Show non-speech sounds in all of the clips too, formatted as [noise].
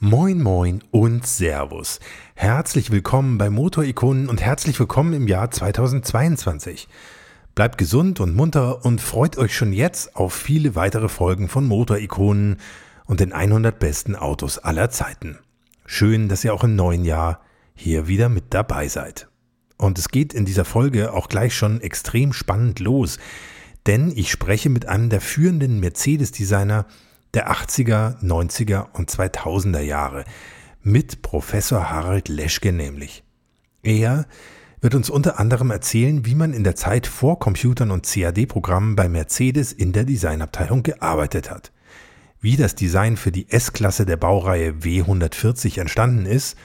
Moin moin und Servus. Herzlich willkommen bei Motorikonen und herzlich willkommen im Jahr 2022. Bleibt gesund und munter und freut euch schon jetzt auf viele weitere Folgen von Motorikonen und den 100 besten Autos aller Zeiten. Schön, dass ihr auch im neuen Jahr hier wieder mit dabei seid. Und es geht in dieser Folge auch gleich schon extrem spannend los, denn ich spreche mit einem der führenden Mercedes-Designer der 80er, 90er und 2000er Jahre mit Professor Harald Leschke nämlich. Er wird uns unter anderem erzählen, wie man in der Zeit vor Computern und CAD-Programmen bei Mercedes in der Designabteilung gearbeitet hat, wie das Design für die S-Klasse der Baureihe W140 entstanden ist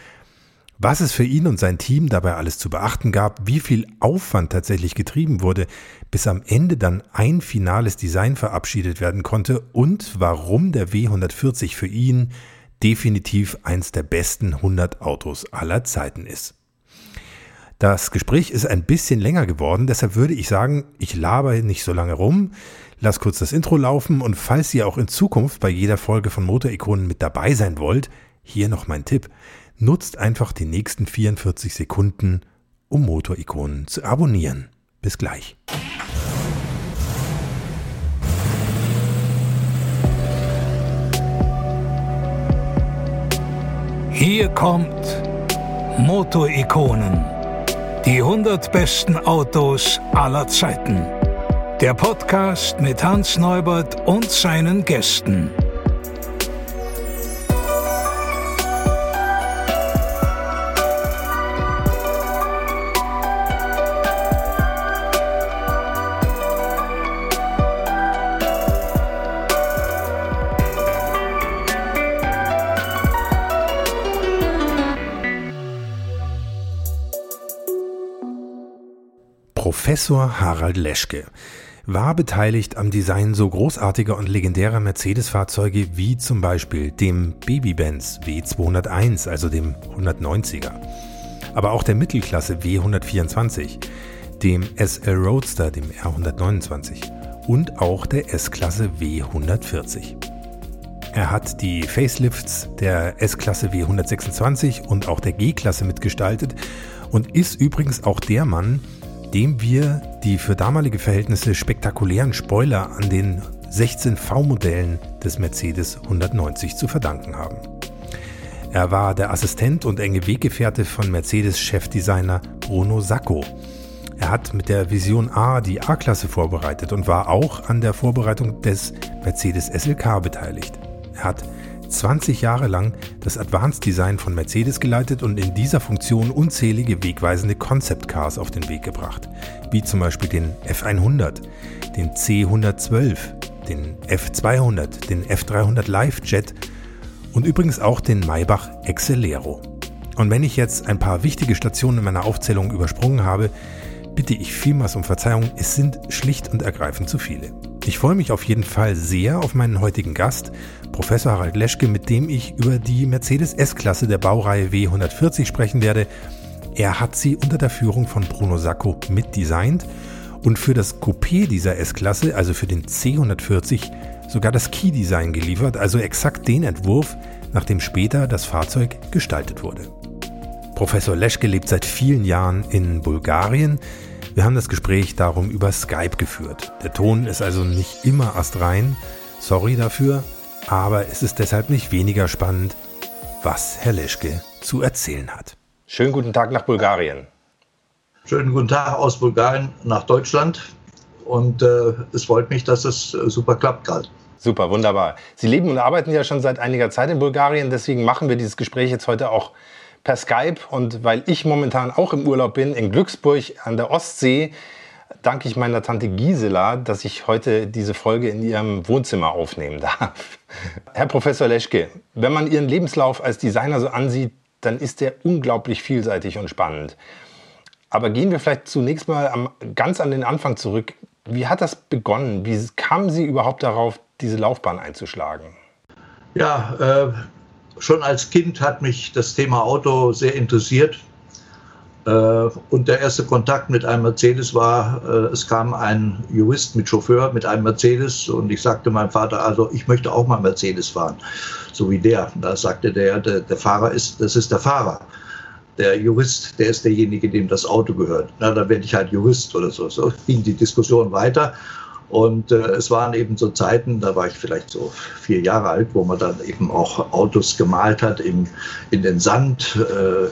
was es für ihn und sein Team dabei alles zu beachten gab, wie viel Aufwand tatsächlich getrieben wurde, bis am Ende dann ein finales Design verabschiedet werden konnte und warum der W140 für ihn definitiv eins der besten 100 Autos aller Zeiten ist. Das Gespräch ist ein bisschen länger geworden, deshalb würde ich sagen, ich laber nicht so lange rum, lass kurz das Intro laufen und falls ihr auch in Zukunft bei jeder Folge von Motorikonen mit dabei sein wollt, hier noch mein Tipp. Nutzt einfach die nächsten 44 Sekunden, um Motorikonen zu abonnieren. Bis gleich. Hier kommt Motorikonen. Die 100 besten Autos aller Zeiten. Der Podcast mit Hans Neubert und seinen Gästen. Professor Harald Leschke war beteiligt am Design so großartiger und legendärer Mercedes-Fahrzeuge wie zum Beispiel dem Baby-Benz W201, also dem 190er, aber auch der Mittelklasse W124, dem SL Roadster, dem R129 und auch der S-Klasse W140. Er hat die Facelifts der S-Klasse W126 und auch der G-Klasse mitgestaltet und ist übrigens auch der Mann, dem wir die für damalige Verhältnisse spektakulären Spoiler an den 16 V-Modellen des Mercedes 190 zu verdanken haben. Er war der Assistent und enge Weggefährte von Mercedes-Chefdesigner Bruno Sacco. Er hat mit der Vision A die A-Klasse vorbereitet und war auch an der Vorbereitung des Mercedes SLK beteiligt. Er hat 20 Jahre lang das Advanced Design von Mercedes geleitet und in dieser Funktion unzählige wegweisende Concept Cars auf den Weg gebracht, wie zum Beispiel den F100, den C112, den F200, den F300 Live Jet und übrigens auch den Maybach Excelero. Und wenn ich jetzt ein paar wichtige Stationen in meiner Aufzählung übersprungen habe, bitte ich vielmals um Verzeihung, es sind schlicht und ergreifend zu viele. Ich freue mich auf jeden Fall sehr auf meinen heutigen Gast, Professor Harald Leschke, mit dem ich über die Mercedes S-Klasse der Baureihe W140 sprechen werde. Er hat sie unter der Führung von Bruno Sacco mitdesignt und für das Coupé dieser S-Klasse, also für den C140, sogar das Key-Design geliefert, also exakt den Entwurf, nach dem später das Fahrzeug gestaltet wurde. Professor Leschke lebt seit vielen Jahren in Bulgarien. Wir haben das Gespräch darum über Skype geführt. Der Ton ist also nicht immer astrein. Sorry dafür, aber es ist deshalb nicht weniger spannend, was Herr Leschke zu erzählen hat. Schönen guten Tag nach Bulgarien. Schönen guten Tag aus Bulgarien nach Deutschland. Und äh, es freut mich, dass es äh, super klappt gerade. Super, wunderbar. Sie leben und arbeiten ja schon seit einiger Zeit in Bulgarien, deswegen machen wir dieses Gespräch jetzt heute auch per Skype. Und weil ich momentan auch im Urlaub bin, in Glücksburg an der Ostsee, danke ich meiner Tante Gisela, dass ich heute diese Folge in ihrem Wohnzimmer aufnehmen darf. [laughs] Herr Professor Leschke, wenn man Ihren Lebenslauf als Designer so ansieht, dann ist der unglaublich vielseitig und spannend. Aber gehen wir vielleicht zunächst mal am, ganz an den Anfang zurück. Wie hat das begonnen? Wie kamen Sie überhaupt darauf, diese Laufbahn einzuschlagen? Ja, äh, schon als Kind hat mich das Thema Auto sehr interessiert. Äh, und der erste Kontakt mit einem Mercedes war, äh, es kam ein Jurist mit Chauffeur mit einem Mercedes und ich sagte meinem Vater, also ich möchte auch mal Mercedes fahren, so wie der. Da sagte der, der, der Fahrer ist, das ist der Fahrer. Der Jurist, der ist derjenige, dem das Auto gehört. Na, dann werde ich halt Jurist oder so. So ging die Diskussion weiter. Und äh, es waren eben so Zeiten, da war ich vielleicht so vier Jahre alt, wo man dann eben auch Autos gemalt hat, in, in den Sand, äh,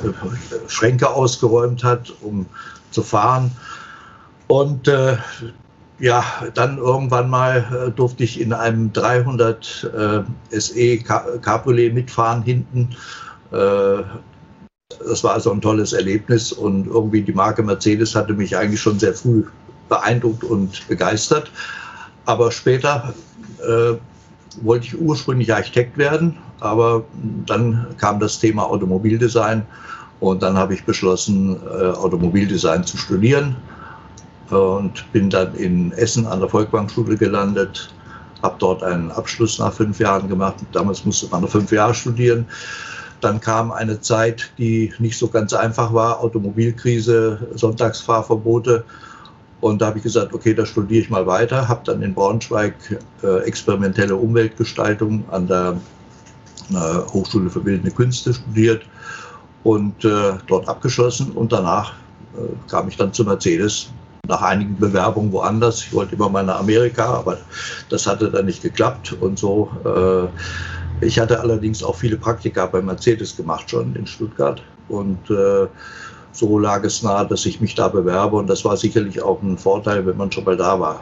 Schränke ausgeräumt hat, um zu fahren. Und äh, ja, dann irgendwann mal äh, durfte ich in einem 300 äh, SE Cabriolet mitfahren hinten. Äh, das war also ein tolles Erlebnis und irgendwie die Marke Mercedes hatte mich eigentlich schon sehr früh beeindruckt und begeistert. Aber später äh, wollte ich ursprünglich Architekt werden, aber dann kam das Thema Automobildesign und dann habe ich beschlossen, äh, Automobildesign zu studieren und bin dann in Essen an der Volkbankschule gelandet, habe dort einen Abschluss nach fünf Jahren gemacht. Damals musste man noch fünf Jahre studieren. Dann kam eine Zeit, die nicht so ganz einfach war, Automobilkrise, Sonntagsfahrverbote. Und da habe ich gesagt, okay, da studiere ich mal weiter, habe dann in Braunschweig äh, experimentelle Umweltgestaltung an der äh, Hochschule für Bildende Künste studiert und äh, dort abgeschlossen. Und danach äh, kam ich dann zu Mercedes nach einigen Bewerbungen woanders. Ich wollte immer mal nach Amerika, aber das hatte dann nicht geklappt und so. Äh, ich hatte allerdings auch viele Praktika bei Mercedes gemacht schon in Stuttgart und äh, so lag es nahe, dass ich mich da bewerbe. Und das war sicherlich auch ein Vorteil, wenn man schon mal da war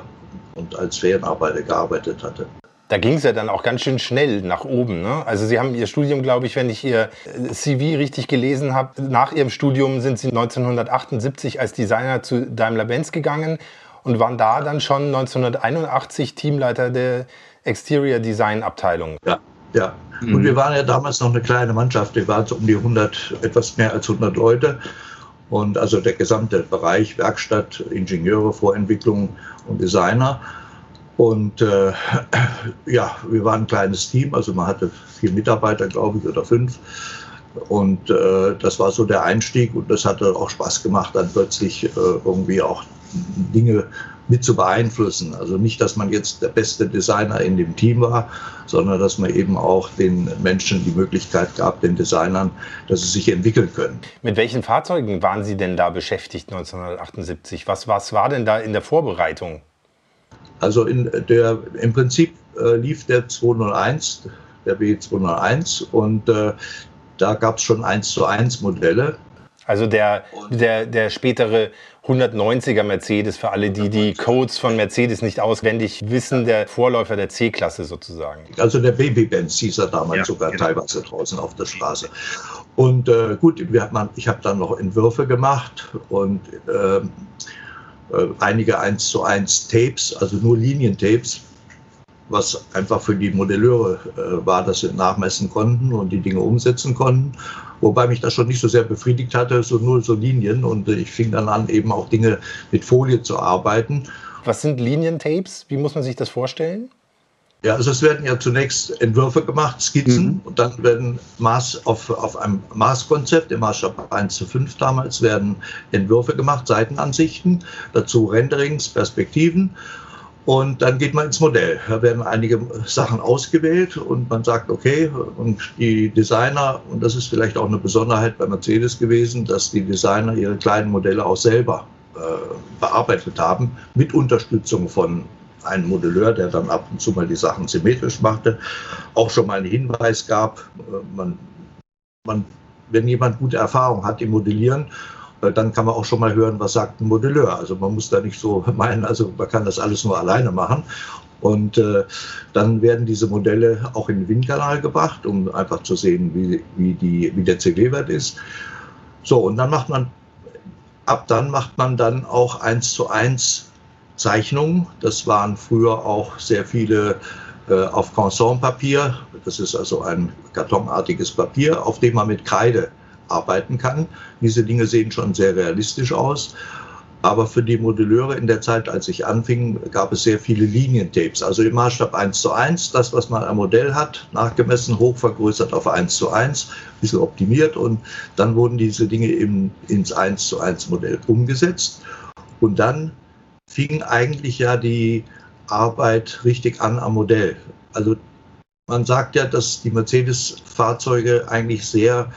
und als Ferienarbeiter gearbeitet hatte. Da ging es ja dann auch ganz schön schnell nach oben. Ne? Also Sie haben Ihr Studium, glaube ich, wenn ich Ihr CV richtig gelesen habe, nach Ihrem Studium sind Sie 1978 als Designer zu Daimler-Benz gegangen und waren da dann schon 1981 Teamleiter der Exterior Design Abteilung. Ja, ja. Mhm. Und wir waren ja damals noch eine kleine Mannschaft. Wir waren so um die 100, etwas mehr als 100 Leute. Und also der gesamte Bereich Werkstatt, Ingenieure, Vorentwicklung und Designer. Und äh, [clears throat] ja, wir waren ein kleines Team, also man hatte vier Mitarbeiter, glaube ich, oder fünf. Und äh, das war so der Einstieg und das hatte auch Spaß gemacht, dann plötzlich äh, irgendwie auch Dinge mit zu beeinflussen. Also nicht, dass man jetzt der beste Designer in dem Team war, sondern dass man eben auch den Menschen die Möglichkeit gab, den Designern, dass sie sich entwickeln können. Mit welchen Fahrzeugen waren Sie denn da beschäftigt 1978? Was, was war denn da in der Vorbereitung? Also in der, im Prinzip äh, lief der 201, der B201 und äh, da gab es schon 1 zu 1 Modelle. Also der, der, der spätere 190er Mercedes für alle, die die Codes von Mercedes nicht auswendig wissen, der Vorläufer der C-Klasse sozusagen. Also der Baby-Benz hieß er damals ja, sogar genau. teilweise draußen auf der Straße. Und äh, gut, man, ich habe dann noch Entwürfe gemacht und äh, äh, einige 1 zu 1 Tapes, also nur Linientapes, was einfach für die Modelleure äh, war, dass sie nachmessen konnten und die Dinge umsetzen konnten. Wobei mich das schon nicht so sehr befriedigt hatte, so nur so Linien. Und ich fing dann an, eben auch Dinge mit Folie zu arbeiten. Was sind Linientapes? Wie muss man sich das vorstellen? Ja, also es werden ja zunächst Entwürfe gemacht, Skizzen, mhm. und dann werden Maß auf, auf einem Maßkonzept, im Maßstab 1 zu 5 damals, werden Entwürfe gemacht, Seitenansichten, dazu Renderings, Perspektiven. Und dann geht man ins Modell. Da werden einige Sachen ausgewählt und man sagt, okay, und die Designer, und das ist vielleicht auch eine Besonderheit bei Mercedes gewesen, dass die Designer ihre kleinen Modelle auch selber äh, bearbeitet haben, mit Unterstützung von einem Modelleur, der dann ab und zu mal die Sachen symmetrisch machte, auch schon mal einen Hinweis gab, äh, man, man, wenn jemand gute Erfahrung hat im Modellieren dann kann man auch schon mal hören, was sagt ein Modelleur. Also man muss da nicht so [laughs] meinen, also man kann das alles nur alleine machen. Und äh, dann werden diese Modelle auch in den Windkanal gebracht, um einfach zu sehen, wie, wie, die, wie der CW-Wert ist. So, und dann macht man, ab dann macht man dann auch eins zu eins Zeichnungen. Das waren früher auch sehr viele äh, auf Canson-Papier. Das ist also ein kartonartiges Papier, auf dem man mit Kreide arbeiten kann. Diese Dinge sehen schon sehr realistisch aus. Aber für die Modelleure in der Zeit, als ich anfing, gab es sehr viele Linientapes. Also im Maßstab 1 zu 1, das, was man am Modell hat, nachgemessen, hochvergrößert auf 1 zu 1, ein bisschen optimiert und dann wurden diese Dinge eben ins 1 zu 1 Modell umgesetzt. Und dann fing eigentlich ja die Arbeit richtig an am Modell. Also man sagt ja, dass die Mercedes-Fahrzeuge eigentlich sehr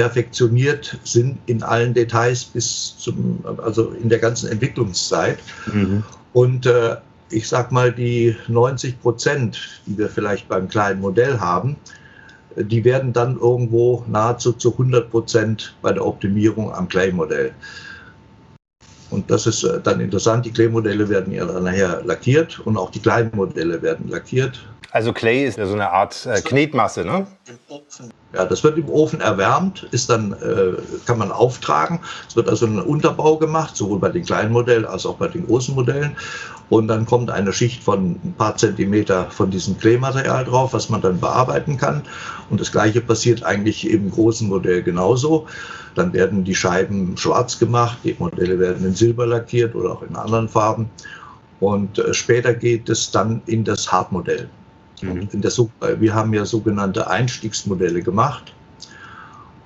perfektioniert sind in allen Details bis zum, also in der ganzen Entwicklungszeit. Mhm. Und äh, ich sag mal, die 90 Prozent, die wir vielleicht beim kleinen Modell haben, die werden dann irgendwo nahezu zu 100 Prozent bei der Optimierung am Clay-Modell. Und das ist äh, dann interessant. Die Clay-Modelle werden ja nachher lackiert und auch die kleinen Modelle werden lackiert. Also Clay ist ja so eine Art äh, Knetmasse, ne? Ja, das wird im Ofen erwärmt, ist dann, äh, kann man auftragen. Es wird also ein Unterbau gemacht, sowohl bei den kleinen Modellen als auch bei den großen Modellen. Und dann kommt eine Schicht von ein paar Zentimeter von diesem Kleematerial drauf, was man dann bearbeiten kann. Und das gleiche passiert eigentlich im großen Modell genauso. Dann werden die Scheiben schwarz gemacht, die Modelle werden in Silber lackiert oder auch in anderen Farben. Und äh, später geht es dann in das Hartmodell. Mhm. Der, wir haben ja sogenannte Einstiegsmodelle gemacht.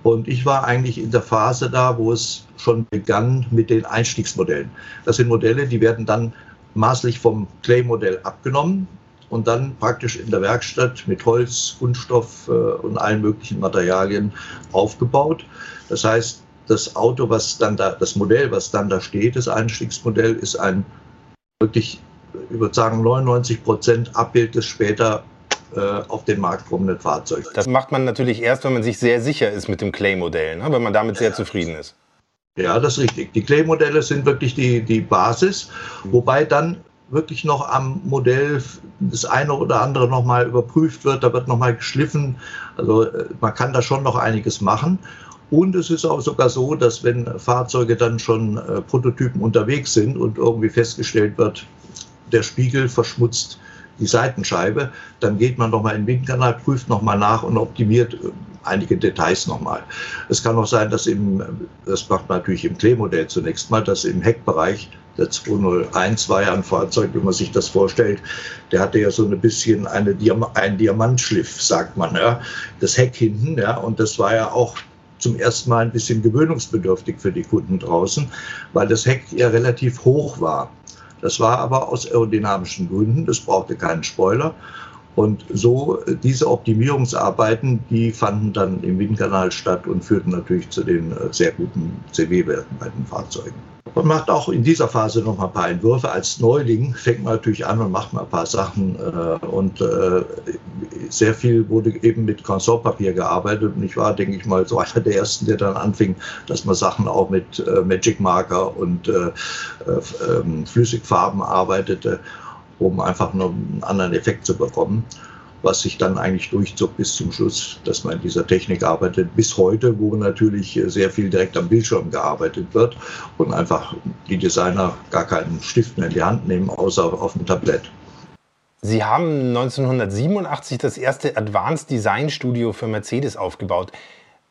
Und ich war eigentlich in der Phase da, wo es schon begann mit den Einstiegsmodellen. Das sind Modelle, die werden dann maßlich vom Clay-Modell abgenommen und dann praktisch in der Werkstatt mit Holz, Kunststoff äh, und allen möglichen Materialien aufgebaut. Das heißt, das Auto, was dann da, das Modell, was dann da steht, das Einstiegsmodell, ist ein wirklich ich würde sagen, 99 Prozent Abbild des später äh, auf den Markt kommenden Fahrzeugs. Das macht man natürlich erst, wenn man sich sehr sicher ist mit dem Clay-Modell, ne? wenn man damit sehr ja. zufrieden ist. Ja, das ist richtig. Die Clay-Modelle sind wirklich die, die Basis, wobei dann wirklich noch am Modell das eine oder andere nochmal überprüft wird, da wird nochmal geschliffen. Also äh, man kann da schon noch einiges machen. Und es ist auch sogar so, dass wenn Fahrzeuge dann schon äh, Prototypen unterwegs sind und irgendwie festgestellt wird, der Spiegel verschmutzt die Seitenscheibe, dann geht man nochmal in den Windkanal, prüft nochmal nach und optimiert äh, einige Details nochmal. Es kann auch sein, dass im, das macht man natürlich im Kleemodell zunächst mal, dass im Heckbereich der 201 war ja ein Fahrzeug, wenn man sich das vorstellt, der hatte ja so ein bisschen eine einen Diamantschliff, sagt man, ja, das Heck hinten, ja, und das war ja auch zum ersten Mal ein bisschen gewöhnungsbedürftig für die Kunden draußen, weil das Heck ja relativ hoch war. Das war aber aus aerodynamischen Gründen, das brauchte keinen Spoiler. Und so diese Optimierungsarbeiten, die fanden dann im Windkanal statt und führten natürlich zu den äh, sehr guten CW-Werten bei den Fahrzeugen. Man macht auch in dieser Phase noch mal ein paar Entwürfe. Als Neuling fängt man natürlich an und macht mal ein paar Sachen. Äh, und äh, sehr viel wurde eben mit Consortpapier gearbeitet. Und ich war, denke ich mal, so [laughs] einer der ersten, der dann anfing, dass man Sachen auch mit äh, Magic Marker und ähm, Flüssigfarben arbeitete, um einfach noch einen anderen Effekt zu bekommen was sich dann eigentlich durchzog bis zum Schluss, dass man in dieser Technik arbeitet. Bis heute, wo natürlich sehr viel direkt am Bildschirm gearbeitet wird und einfach die Designer gar keinen Stift mehr in die Hand nehmen, außer auf dem Tablett. Sie haben 1987 das erste Advanced Design Studio für Mercedes aufgebaut.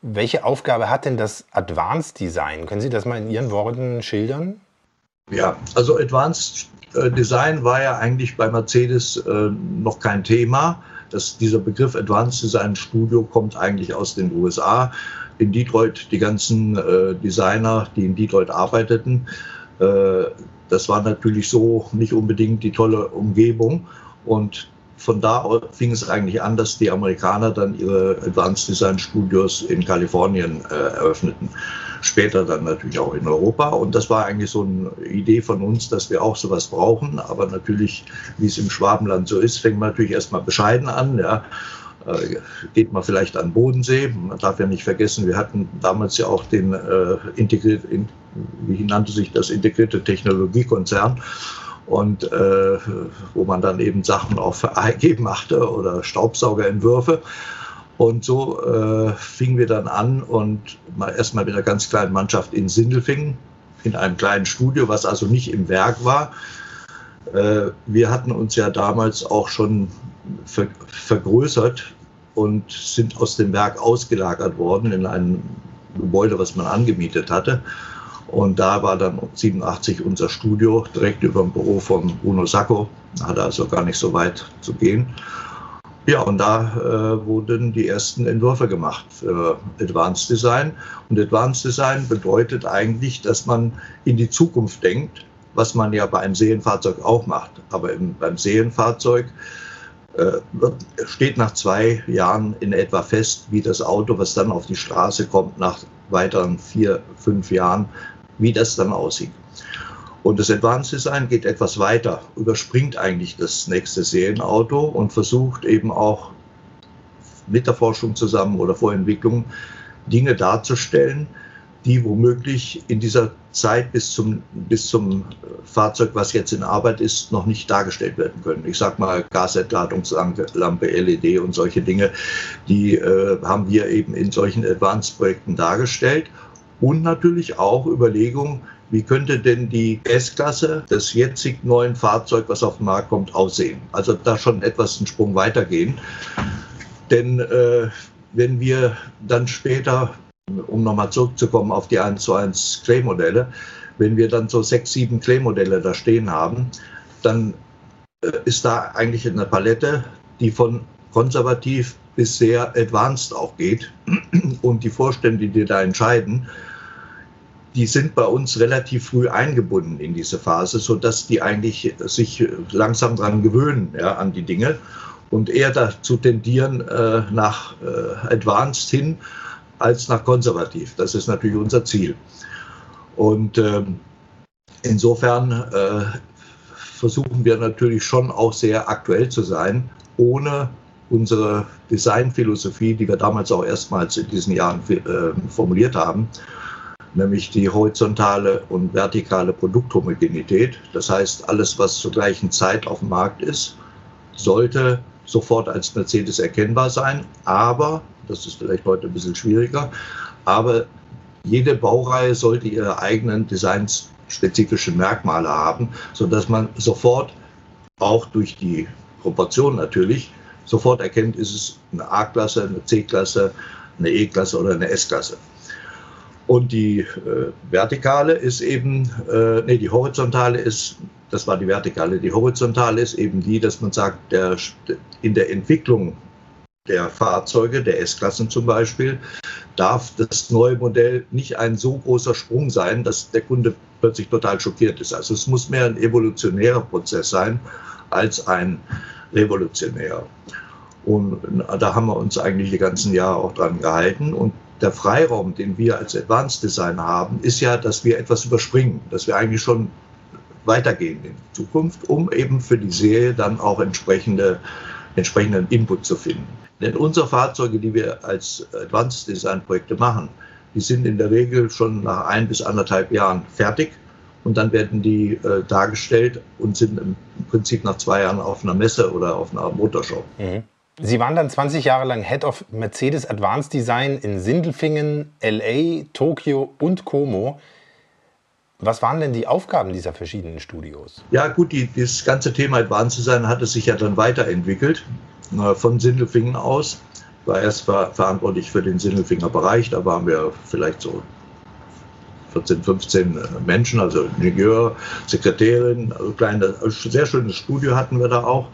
Welche Aufgabe hat denn das Advanced Design? Können Sie das mal in Ihren Worten schildern? Ja, also Advanced Design war ja eigentlich bei Mercedes äh, noch kein Thema. Das, dieser Begriff Advanced Design Studio kommt eigentlich aus den USA. In Detroit, die ganzen äh, Designer, die in Detroit arbeiteten, äh, das war natürlich so nicht unbedingt die tolle Umgebung. Und von da fing es eigentlich an, dass die Amerikaner dann ihre Advanced Design Studios in Kalifornien äh, eröffneten später dann natürlich auch in Europa. Und das war eigentlich so eine Idee von uns, dass wir auch sowas brauchen. Aber natürlich, wie es im Schwabenland so ist, fängt man natürlich erstmal bescheiden an. Ja. Äh, geht man vielleicht an Bodensee. Man darf ja nicht vergessen, wir hatten damals ja auch den äh, integriert, in, wie nannte sich das, integrierte Technologiekonzern und äh, wo man dann eben Sachen auch für [laughs] machte oder Staubsaugerentwürfe. Und so äh, fingen wir dann an und mal erstmal mit einer ganz kleinen Mannschaft in Sindelfingen, in einem kleinen Studio, was also nicht im Werk war. Äh, wir hatten uns ja damals auch schon ver vergrößert und sind aus dem Werk ausgelagert worden in ein Gebäude, was man angemietet hatte. Und da war dann 87 unser Studio direkt über dem Büro von Bruno Sacco. Hat also gar nicht so weit zu gehen. Ja, und da äh, wurden die ersten Entwürfe gemacht für Advanced Design. Und Advanced Design bedeutet eigentlich, dass man in die Zukunft denkt, was man ja bei einem Serienfahrzeug auch macht. Aber im, beim Serienfahrzeug äh, steht nach zwei Jahren in etwa fest, wie das Auto, was dann auf die Straße kommt, nach weiteren vier, fünf Jahren, wie das dann aussieht. Und das Advanced Design geht etwas weiter, überspringt eigentlich das nächste Serienauto und versucht eben auch mit der Forschung zusammen oder Vorentwicklung Dinge darzustellen, die womöglich in dieser Zeit bis zum, bis zum Fahrzeug, was jetzt in Arbeit ist, noch nicht dargestellt werden können. Ich sage mal Gasentladungslampe, LED und solche Dinge, die äh, haben wir eben in solchen Advanced-Projekten dargestellt. Und natürlich auch Überlegungen, wie könnte denn die S-Klasse des jetzigen neuen Fahrzeugs, was auf den Markt kommt, aussehen? Also da schon etwas einen Sprung weitergehen. Denn äh, wenn wir dann später um nochmal zurückzukommen auf die 1 zu 1 Clay-Modelle, wenn wir dann so sechs, sieben Clay-Modelle da stehen haben, dann äh, ist da eigentlich eine Palette, die von konservativ bis sehr advanced auch geht. Und die Vorstände, die da entscheiden, die sind bei uns relativ früh eingebunden in diese Phase, sodass die eigentlich sich langsam daran gewöhnen, ja, an die Dinge und eher dazu tendieren, äh, nach äh, Advanced hin als nach konservativ. Das ist natürlich unser Ziel. Und ähm, insofern äh, versuchen wir natürlich schon auch sehr aktuell zu sein, ohne unsere Designphilosophie, die wir damals auch erstmals in diesen Jahren äh, formuliert haben, nämlich die horizontale und vertikale Produkthomogenität. Das heißt, alles, was zur gleichen Zeit auf dem Markt ist, sollte sofort als Mercedes erkennbar sein, aber das ist vielleicht heute ein bisschen schwieriger. Aber jede Baureihe sollte ihre eigenen designspezifischen Merkmale haben, sodass man sofort auch durch die Proportion natürlich sofort erkennt, ist es eine A-Klasse, eine C-Klasse, eine E-Klasse oder eine S-Klasse. Und die äh, vertikale ist eben, äh, nee, die horizontale ist, das war die vertikale, die horizontale ist eben die, dass man sagt, der, in der Entwicklung der Fahrzeuge, der S-Klassen zum Beispiel, darf das neue Modell nicht ein so großer Sprung sein, dass der Kunde plötzlich total schockiert ist. Also es muss mehr ein evolutionärer Prozess sein als ein revolutionärer. Und da haben wir uns eigentlich die ganzen Jahre auch dran gehalten. Und der Freiraum, den wir als Advanced Design haben, ist ja, dass wir etwas überspringen, dass wir eigentlich schon weitergehen in Zukunft, um eben für die Serie dann auch entsprechende, entsprechenden Input zu finden. Denn unsere Fahrzeuge, die wir als Advanced Design Projekte machen, die sind in der Regel schon nach ein bis anderthalb Jahren fertig und dann werden die äh, dargestellt und sind im Prinzip nach zwei Jahren auf einer Messe oder auf einer Motorshow. Mhm. Sie waren dann 20 Jahre lang Head of Mercedes Advanced Design in Sindelfingen, LA, Tokio und Como. Was waren denn die Aufgaben dieser verschiedenen Studios? Ja, gut, die, das ganze Thema Advanced Design hat es sich ja dann weiterentwickelt von Sindelfingen aus. War erst verantwortlich für den Sindelfinger Bereich, da waren wir vielleicht so 14, 15 äh, Menschen, also Ingenieur, Sekretärin, also kleine, also sehr schönes Studio hatten wir da auch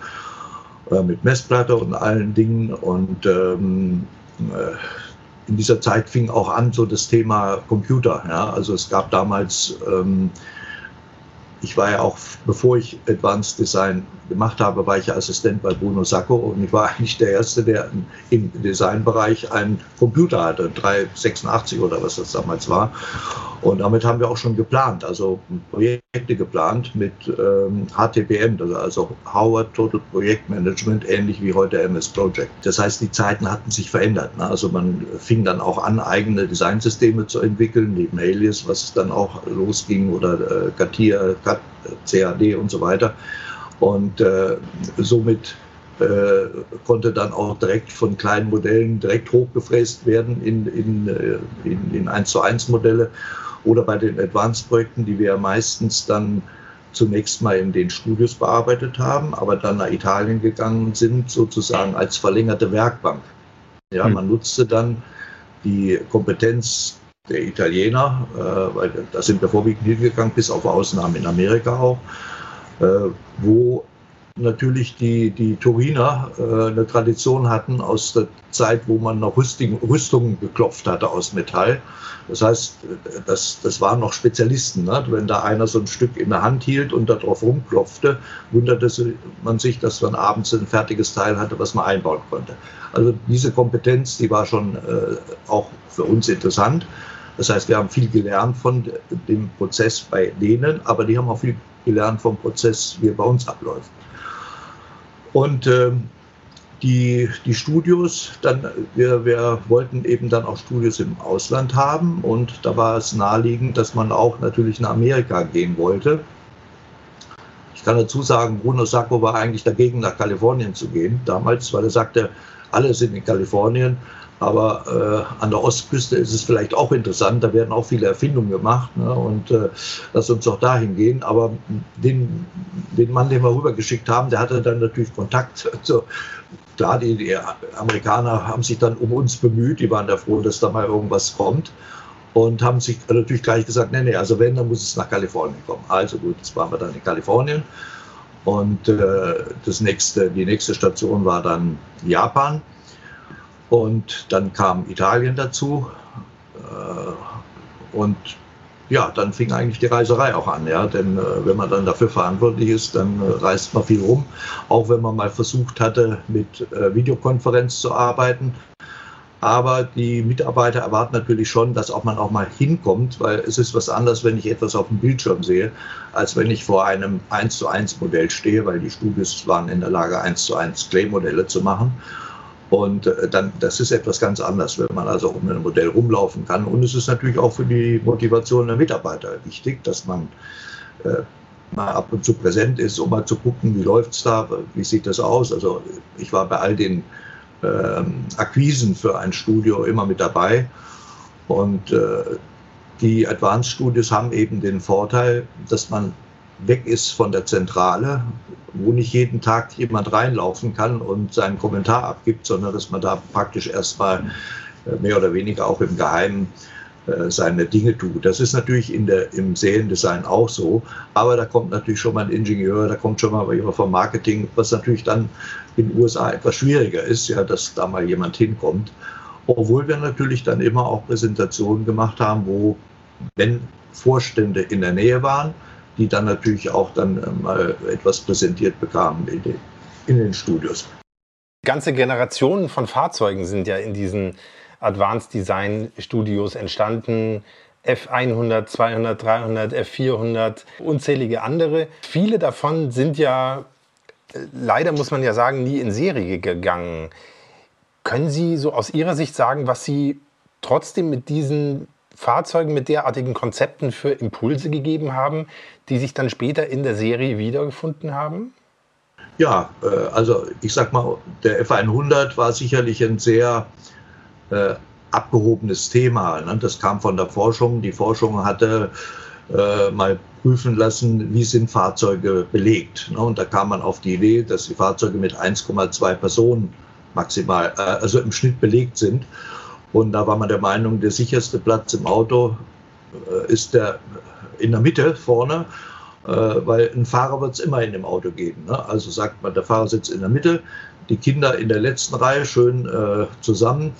äh, mit Messplatte und allen Dingen. Und ähm, äh, in dieser Zeit fing auch an so das Thema Computer. Ja? Also es gab damals ähm, ich war ja auch, bevor ich Advanced Design gemacht habe, war ich Assistent bei Bruno Sacco und ich war eigentlich der Erste, der im Designbereich einen Computer hatte, 386 oder was das damals war. Und damit haben wir auch schon geplant, also Projekte geplant mit ähm, HTPM, also Howard Total Project Management, ähnlich wie heute MS Project. Das heißt, die Zeiten hatten sich verändert. Ne? Also man fing dann auch an, eigene Designsysteme zu entwickeln, neben Alias, was dann auch losging, oder äh, Katia, CAD und so weiter. Und äh, somit äh, konnte dann auch direkt von kleinen Modellen direkt hochgefräst werden in, in, äh, in, in 1 zu 1 Modelle oder bei den Advanced-Projekten, die wir meistens dann zunächst mal in den Studios bearbeitet haben, aber dann nach Italien gegangen sind, sozusagen als verlängerte Werkbank. Ja, hm. man nutzte dann die Kompetenz der Italiener, äh, weil da sind wir vorwiegend hingegangen, bis auf Ausnahmen in Amerika auch, äh, wo natürlich die, die Turiner äh, eine Tradition hatten aus der Zeit, wo man noch Rüstung, Rüstungen geklopft hatte aus Metall. Das heißt, das, das waren noch Spezialisten. Ne? Wenn da einer so ein Stück in der Hand hielt und darauf rumklopfte, wunderte man sich, dass man abends ein fertiges Teil hatte, was man einbauen konnte. Also diese Kompetenz, die war schon äh, auch für uns interessant. Das heißt, wir haben viel gelernt von dem Prozess bei denen, aber die haben auch viel gelernt vom Prozess, wie er bei uns abläuft. Und äh, die, die Studios, dann, wir, wir wollten eben dann auch Studios im Ausland haben und da war es naheliegend, dass man auch natürlich nach Amerika gehen wollte. Ich kann dazu sagen, Bruno Sacco war eigentlich dagegen, nach Kalifornien zu gehen damals, weil er sagte, alle sind in Kalifornien, aber äh, an der Ostküste ist es vielleicht auch interessant, da werden auch viele Erfindungen gemacht ne? und äh, lass uns doch dahin gehen. Aber den, den Mann, den wir rübergeschickt haben, der hatte dann natürlich Kontakt. [laughs] Also, klar, die, die Amerikaner haben sich dann um uns bemüht, die waren da froh, dass da mal irgendwas kommt und haben sich natürlich gleich gesagt, nee, nee, also wenn, dann muss es nach Kalifornien kommen. Also gut, jetzt waren wir dann in Kalifornien und äh, das nächste, die nächste Station war dann Japan. Und dann kam Italien dazu. Äh, und ja, dann fing eigentlich die Reiserei auch an. Ja? Denn äh, wenn man dann dafür verantwortlich ist, dann äh, reist man viel rum. Auch wenn man mal versucht hatte, mit Videokonferenz zu arbeiten. Aber die Mitarbeiter erwarten natürlich schon, dass auch man auch mal hinkommt, weil es ist was anderes, wenn ich etwas auf dem Bildschirm sehe, als wenn ich vor einem 1 zu 1 Modell stehe, weil die Studios waren in der Lage, 1 zu 1 Clay-Modelle zu machen. Und äh, dann, das ist etwas ganz anderes, wenn man also um ein Modell rumlaufen kann. Und es ist natürlich auch für die Motivation der Mitarbeiter wichtig, dass man äh, mal ab und zu präsent ist, um mal zu gucken, wie läuft es da, wie sieht das aus. Also ich war bei all den ähm, Akquisen für ein Studio immer mit dabei. Und äh, die Advanced Studios haben eben den Vorteil, dass man weg ist von der Zentrale, wo nicht jeden Tag jemand reinlaufen kann und seinen Kommentar abgibt, sondern dass man da praktisch erstmal äh, mehr oder weniger auch im Geheimen äh, seine Dinge tut. Das ist natürlich in der, im Seriendesign auch so, aber da kommt natürlich schon mal ein Ingenieur, da kommt schon mal jemand vom Marketing, was natürlich dann in den USA etwas schwieriger ist, ja, dass da mal jemand hinkommt. Obwohl wir natürlich dann immer auch Präsentationen gemacht haben, wo, wenn Vorstände in der Nähe waren, die dann natürlich auch dann äh, mal etwas präsentiert bekamen in den, in den Studios. Ganze Generationen von Fahrzeugen sind ja in diesen Advanced Design Studios entstanden. F100, 200, 300, F400, unzählige andere. Viele davon sind ja, leider muss man ja sagen, nie in Serie gegangen. Können Sie so aus Ihrer Sicht sagen, was Sie trotzdem mit diesen Fahrzeugen mit derartigen Konzepten für Impulse gegeben haben, die sich dann später in der Serie wiedergefunden haben? Ja, äh, also ich sag mal, der F100 war sicherlich ein sehr äh, abgehobenes Thema. Ne? Das kam von der Forschung. Die Forschung hatte äh, mal prüfen lassen, wie sind Fahrzeuge belegt. Ne? Und da kam man auf die Idee, dass die Fahrzeuge mit 1,2 Personen maximal, äh, also im Schnitt belegt sind. Und da war man der Meinung, der sicherste Platz im Auto äh, ist der in der Mitte vorne, äh, weil ein Fahrer wird es immer in dem Auto geben. Ne? Also sagt man, der Fahrer sitzt in der Mitte, die Kinder in der letzten Reihe schön äh, zusammen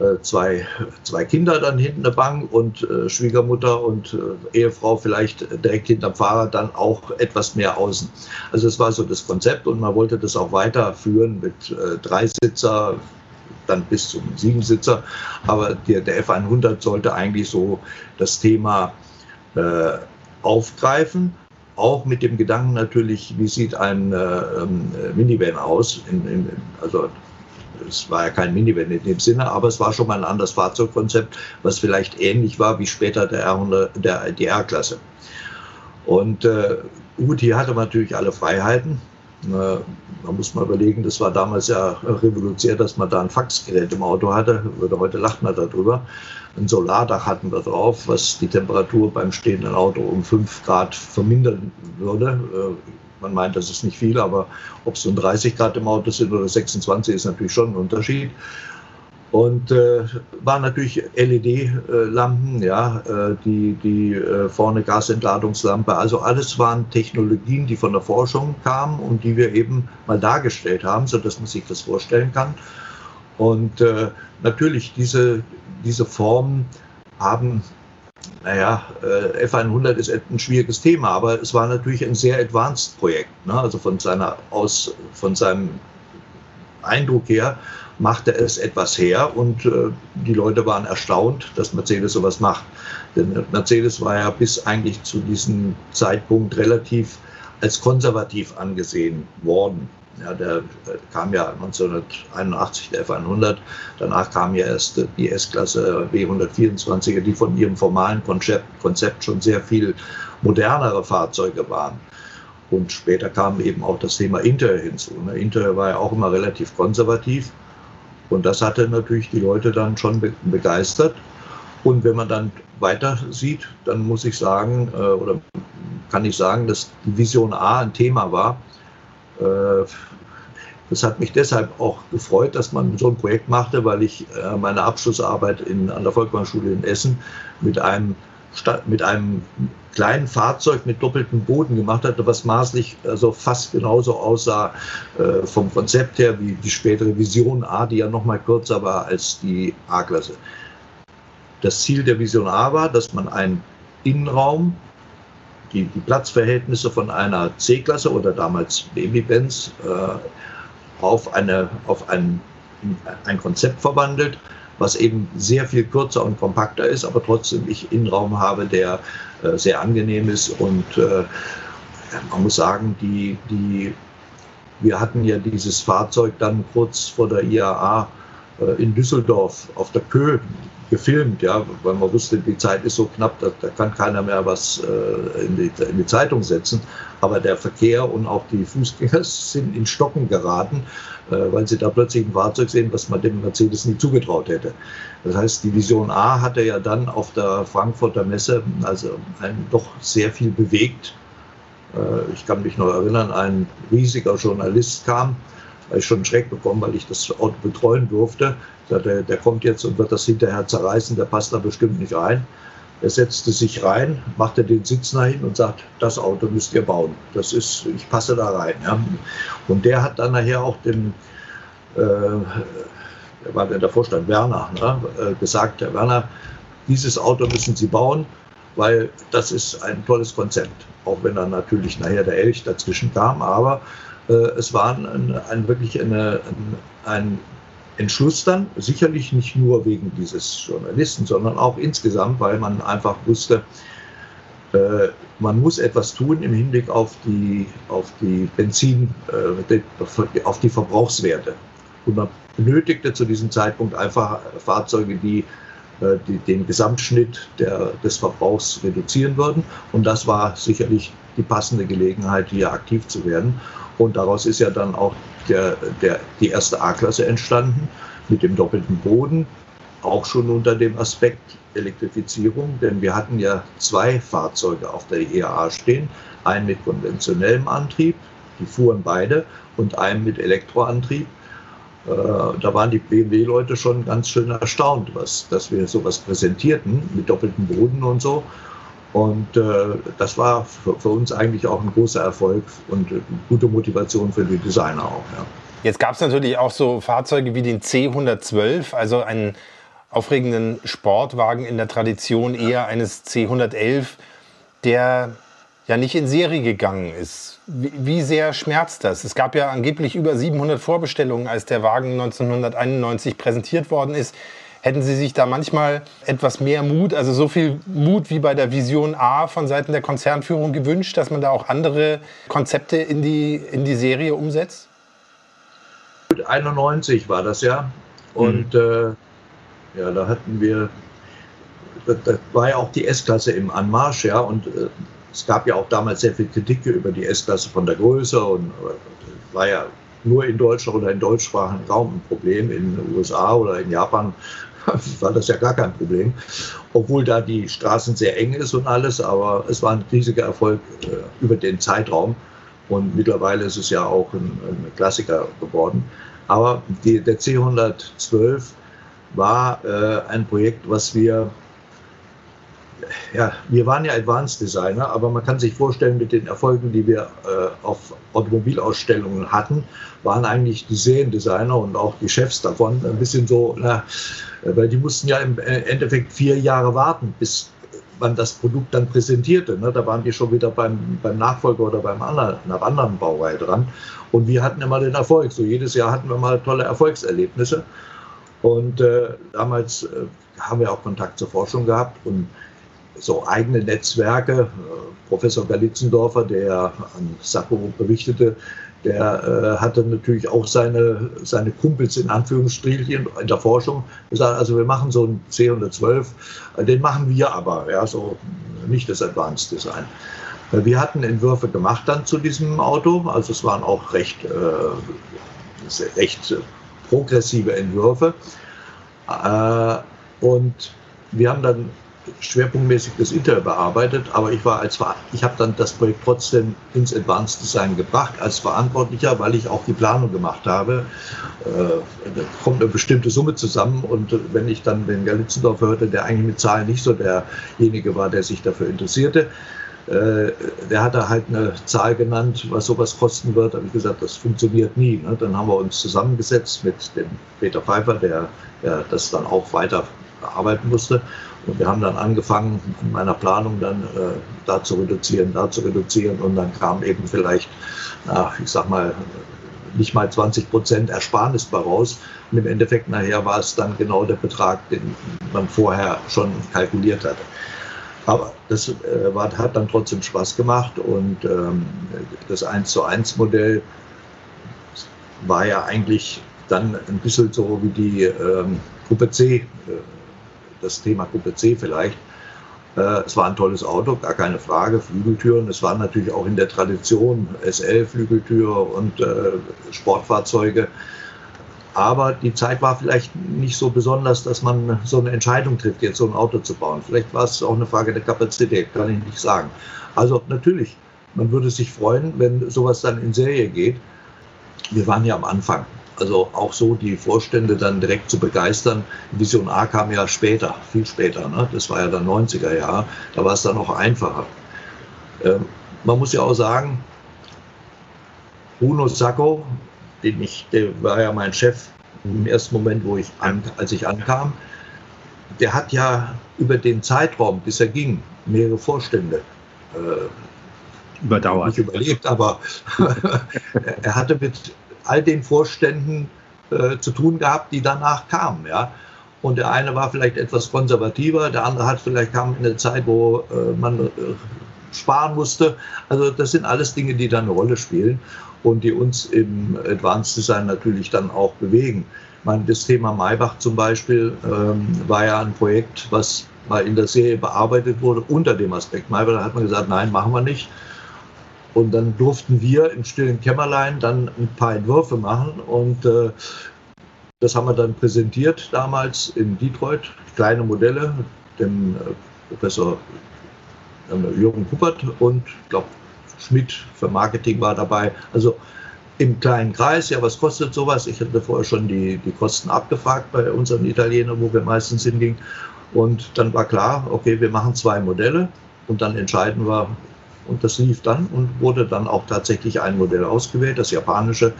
äh, zwei, zwei Kinder dann hinten der Bank und äh, Schwiegermutter und äh, Ehefrau vielleicht direkt hinterm Fahrer dann auch etwas mehr außen. Also das war so das Konzept und man wollte das auch weiterführen mit äh, Dreisitzer, dann bis zum Siebensitzer. Aber der, der F100 sollte eigentlich so das Thema äh, aufgreifen. Auch mit dem Gedanken natürlich, wie sieht ein äh, ähm, Minivan aus? In, in, also es war ja kein Minivan in dem Sinne, aber es war schon mal ein anderes Fahrzeugkonzept, was vielleicht ähnlich war wie später der R100, der, die R-Klasse. Und äh, gut, hier hatte man natürlich alle Freiheiten. Man muss mal überlegen, das war damals ja revolutioniert, dass man da ein Faxgerät im Auto hatte. Heute lacht man darüber. Ein Solardach hatten wir drauf, was die Temperatur beim stehenden Auto um 5 Grad vermindern würde. Äh, man meint, das ist nicht viel, aber ob es nun 30 Grad im Auto sind oder 26, ist natürlich schon ein Unterschied. Und äh, waren natürlich LED-Lampen, ja, äh, die, die äh, vorne Gasentladungslampe. Also alles waren Technologien, die von der Forschung kamen und die wir eben mal dargestellt haben, sodass man sich das vorstellen kann. Und äh, natürlich diese, diese Formen haben naja, äh, F100 ist ein schwieriges Thema, aber es war natürlich ein sehr advanced Projekt. Ne? Also von, seiner aus, von seinem Eindruck her machte es etwas her und äh, die Leute waren erstaunt, dass Mercedes sowas macht. Denn Mercedes war ja bis eigentlich zu diesem Zeitpunkt relativ als konservativ angesehen worden. Ja, der äh, kam ja 1981 der F100, danach kam ja erst die S-Klasse B124, die von ihrem formalen Konzept, Konzept schon sehr viel modernere Fahrzeuge waren. Und später kam eben auch das Thema Interior hinzu. Ne? Interior war ja auch immer relativ konservativ. Und das hatte natürlich die Leute dann schon begeistert. Und wenn man dann weiter sieht, dann muss ich sagen, äh, oder kann ich sagen, dass Vision A ein Thema war. Äh, das hat mich deshalb auch gefreut, dass man so ein Projekt machte, weil ich äh, meine Abschlussarbeit in, an der Volksbahnschule in Essen mit einem mit einem kleinen Fahrzeug mit doppeltem Boden gemacht hatte, was maßlich also fast genauso aussah äh, vom Konzept her wie die spätere Vision A, die ja noch mal kürzer war als die A-Klasse. Das Ziel der Vision A war, dass man einen Innenraum, die, die Platzverhältnisse von einer C-Klasse oder damals Baby-Benz äh, auf, eine, auf ein, ein Konzept verwandelt, was eben sehr viel kürzer und kompakter ist, aber trotzdem ich Innenraum habe, der sehr angenehm ist. Und äh, man muss sagen, die, die, wir hatten ja dieses Fahrzeug dann kurz vor der IAA äh, in Düsseldorf auf der Kö gefilmt, ja, weil man wusste, die Zeit ist so knapp, da, da kann keiner mehr was äh, in, die, in, die, Zeitung setzen. Aber der Verkehr und auch die Fußgänger [laughs] sind in Stocken geraten, äh, weil sie da plötzlich ein Fahrzeug sehen, was man dem Mercedes nie zugetraut hätte. Das heißt, die Vision A hatte ja dann auf der Frankfurter Messe also ein, doch sehr viel bewegt. Äh, ich kann mich noch erinnern, ein riesiger Journalist kam, weil ich schon einen Schreck bekommen, weil ich das Auto betreuen durfte. Der, der kommt jetzt und wird das hinterher zerreißen, der passt da bestimmt nicht rein. Er setzte sich rein, machte den Sitz nach hin und sagt, das Auto müsst ihr bauen. Das ist, ich passe da rein. Ja. Und der hat dann nachher auch den, äh, der war der Vorstand Werner, ne, äh, gesagt, Herr Werner, dieses Auto müssen Sie bauen, weil das ist ein tolles Konzept. Auch wenn dann natürlich nachher der Elch dazwischen kam, aber äh, es war ein, ein wirklich eine, ein, ein Entschluss dann, sicherlich nicht nur wegen dieses Journalisten, sondern auch insgesamt, weil man einfach wusste, äh, man muss etwas tun im Hinblick auf die, auf die Benzin, äh, auf die Verbrauchswerte. Und man benötigte zu diesem Zeitpunkt einfach Fahrzeuge, die, äh, die den Gesamtschnitt der, des Verbrauchs reduzieren würden. Und das war sicherlich die passende Gelegenheit, hier aktiv zu werden. Und daraus ist ja dann auch der, der, die erste A-Klasse entstanden mit dem doppelten Boden, auch schon unter dem Aspekt Elektrifizierung, denn wir hatten ja zwei Fahrzeuge auf der IAA stehen, einen mit konventionellem Antrieb, die fuhren beide, und einen mit Elektroantrieb. Äh, da waren die BMW-Leute schon ganz schön erstaunt, was, dass wir sowas präsentierten mit doppeltem Boden und so. Und äh, das war für, für, uns eigentlich auch ein großer Erfolg und eine gute Motivation für die Designer auch. Ja. Jetzt gab es natürlich auch so Fahrzeuge wie den C112, also einen aufregenden Sportwagen in der Tradition eher eines C111, der ja nicht in Serie gegangen ist. Wie, wie, sehr schmerzt das? Es gab ja angeblich über 700 Vorbestellungen, als der Wagen 1991 präsentiert worden ist. Hätten Sie sich da manchmal etwas mehr Mut, also so viel Mut wie bei der Vision A von Seiten der Konzernführung gewünscht, dass man da auch andere Konzepte in die, in die Serie umsetzt? 91 war das ja. Und mhm. äh, ja, da hatten wir, da, war ja auch die S-Klasse im Anmarsch, ja, und äh, es gab ja auch damals sehr viel Kritik über die S-Klasse von der Größe und äh, war ja nur in Deutschland oder in deutschsprachigen Raum ein Problem. In den USA oder in Japan [laughs] war das ja gar kein Problem, obwohl da die Straßen sehr eng ist und alles, aber es war ein riesiger Erfolg äh, über den Zeitraum und mittlerweile ist es ja auch ein, ein Klassiker geworden. Aber die, der C112 war äh, ein Projekt, was wir ja, wir waren ja Advanced Designer, aber man kann sich vorstellen, mit den Erfolgen, die wir äh, auf Automobilausstellungen hatten, waren eigentlich die Seriendesigner und auch die Chefs davon ein bisschen so, na, weil die mussten ja im äh, Endeffekt vier Jahre warten, bis man das Produkt dann präsentierte. Ne? Da waren die schon wieder beim, beim Nachfolger oder beim anderen, einer anderen Baureihe dran. Und wir hatten immer den Erfolg. So jedes Jahr hatten wir mal tolle Erfolgserlebnisse. Und äh, damals äh, haben wir auch Kontakt zur Forschung gehabt und so eigene Netzwerke. Äh, Professor Galitzendorfer, der an Sakko berichtete, der äh, hatte natürlich auch seine, seine Kumpels in Anführungsstrichen in der Forschung gesagt, also wir machen so ein C112, äh, den machen wir aber, ja, so nicht das Advanced Design. Äh, wir hatten Entwürfe gemacht dann zu diesem Auto, also es waren auch recht, äh, recht progressive Entwürfe. Äh, und wir haben dann schwerpunktmäßig das Intel bearbeitet, aber ich war als ich habe dann das Projekt trotzdem ins Advanced Design gebracht als Verantwortlicher, weil ich auch die Planung gemacht habe. Äh, da kommt eine bestimmte Summe zusammen und wenn ich dann den Galitzendorf hörte, der eigentlich mit Zahlen nicht so derjenige war, der sich dafür interessierte, äh, der hat da halt eine Zahl genannt, was sowas kosten wird. Da habe ich gesagt, das funktioniert nie. Ne? Dann haben wir uns zusammengesetzt mit dem Peter Pfeiffer, der, der das dann auch weiter bearbeiten musste. Und wir haben dann angefangen, in meiner Planung dann äh, da zu reduzieren, da zu reduzieren. Und dann kam eben vielleicht, na, ich sag mal, nicht mal 20 Prozent Ersparnis bei raus. Und im Endeffekt nachher war es dann genau der Betrag, den man vorher schon kalkuliert hatte. Aber das äh, war, hat dann trotzdem Spaß gemacht und ähm, das 1 zu 1 Modell war ja eigentlich dann ein bisschen so wie die ähm, Gruppe C. Äh, das Thema Gruppe C vielleicht. Äh, es war ein tolles Auto, gar keine Frage. Flügeltüren, es waren natürlich auch in der Tradition SL-Flügeltür und äh, Sportfahrzeuge. Aber die Zeit war vielleicht nicht so besonders, dass man so eine Entscheidung trifft, jetzt so ein Auto zu bauen. Vielleicht war es auch eine Frage der Kapazität, kann ich nicht sagen. Also natürlich, man würde sich freuen, wenn sowas dann in Serie geht. Wir waren ja am Anfang. Also auch so die Vorstände dann direkt zu begeistern. Vision A kam ja später, viel später. Ne? Das war ja dann 90er Jahre. Da war es dann noch einfacher. Ähm, man muss ja auch sagen, Bruno Sacco, den ich, der war ja mein Chef im ersten Moment, wo ich an, als ich ankam, der hat ja über den Zeitraum, bis er ging, mehrere Vorstände äh, überdauert. Nicht überlebt, aber [laughs] er hatte mit all den Vorständen äh, zu tun gehabt, die danach kamen. Ja? Und der eine war vielleicht etwas konservativer, der andere hat vielleicht kam in der Zeit, wo äh, man äh, sparen musste. Also das sind alles Dinge, die dann eine Rolle spielen und die uns im Advanced Design natürlich dann auch bewegen. Ich meine, das Thema Maybach zum Beispiel ähm, war ja ein Projekt, was mal in der Serie bearbeitet wurde unter dem Aspekt Maybach. Da hat man gesagt, nein, machen wir nicht. Und dann durften wir im stillen Kämmerlein dann ein paar Entwürfe machen und äh, das haben wir dann präsentiert damals in Detroit, kleine Modelle, dem äh, Professor äh, Jürgen Puppert und ich glaube Schmidt für Marketing war dabei. Also im kleinen Kreis, ja, was kostet sowas? Ich hatte vorher schon die, die Kosten abgefragt bei unseren Italienern, wo wir meistens hingingen. Und dann war klar, okay, wir machen zwei Modelle und dann entscheiden wir, und das lief dann und wurde dann auch tatsächlich ein Modell ausgewählt, das japanische,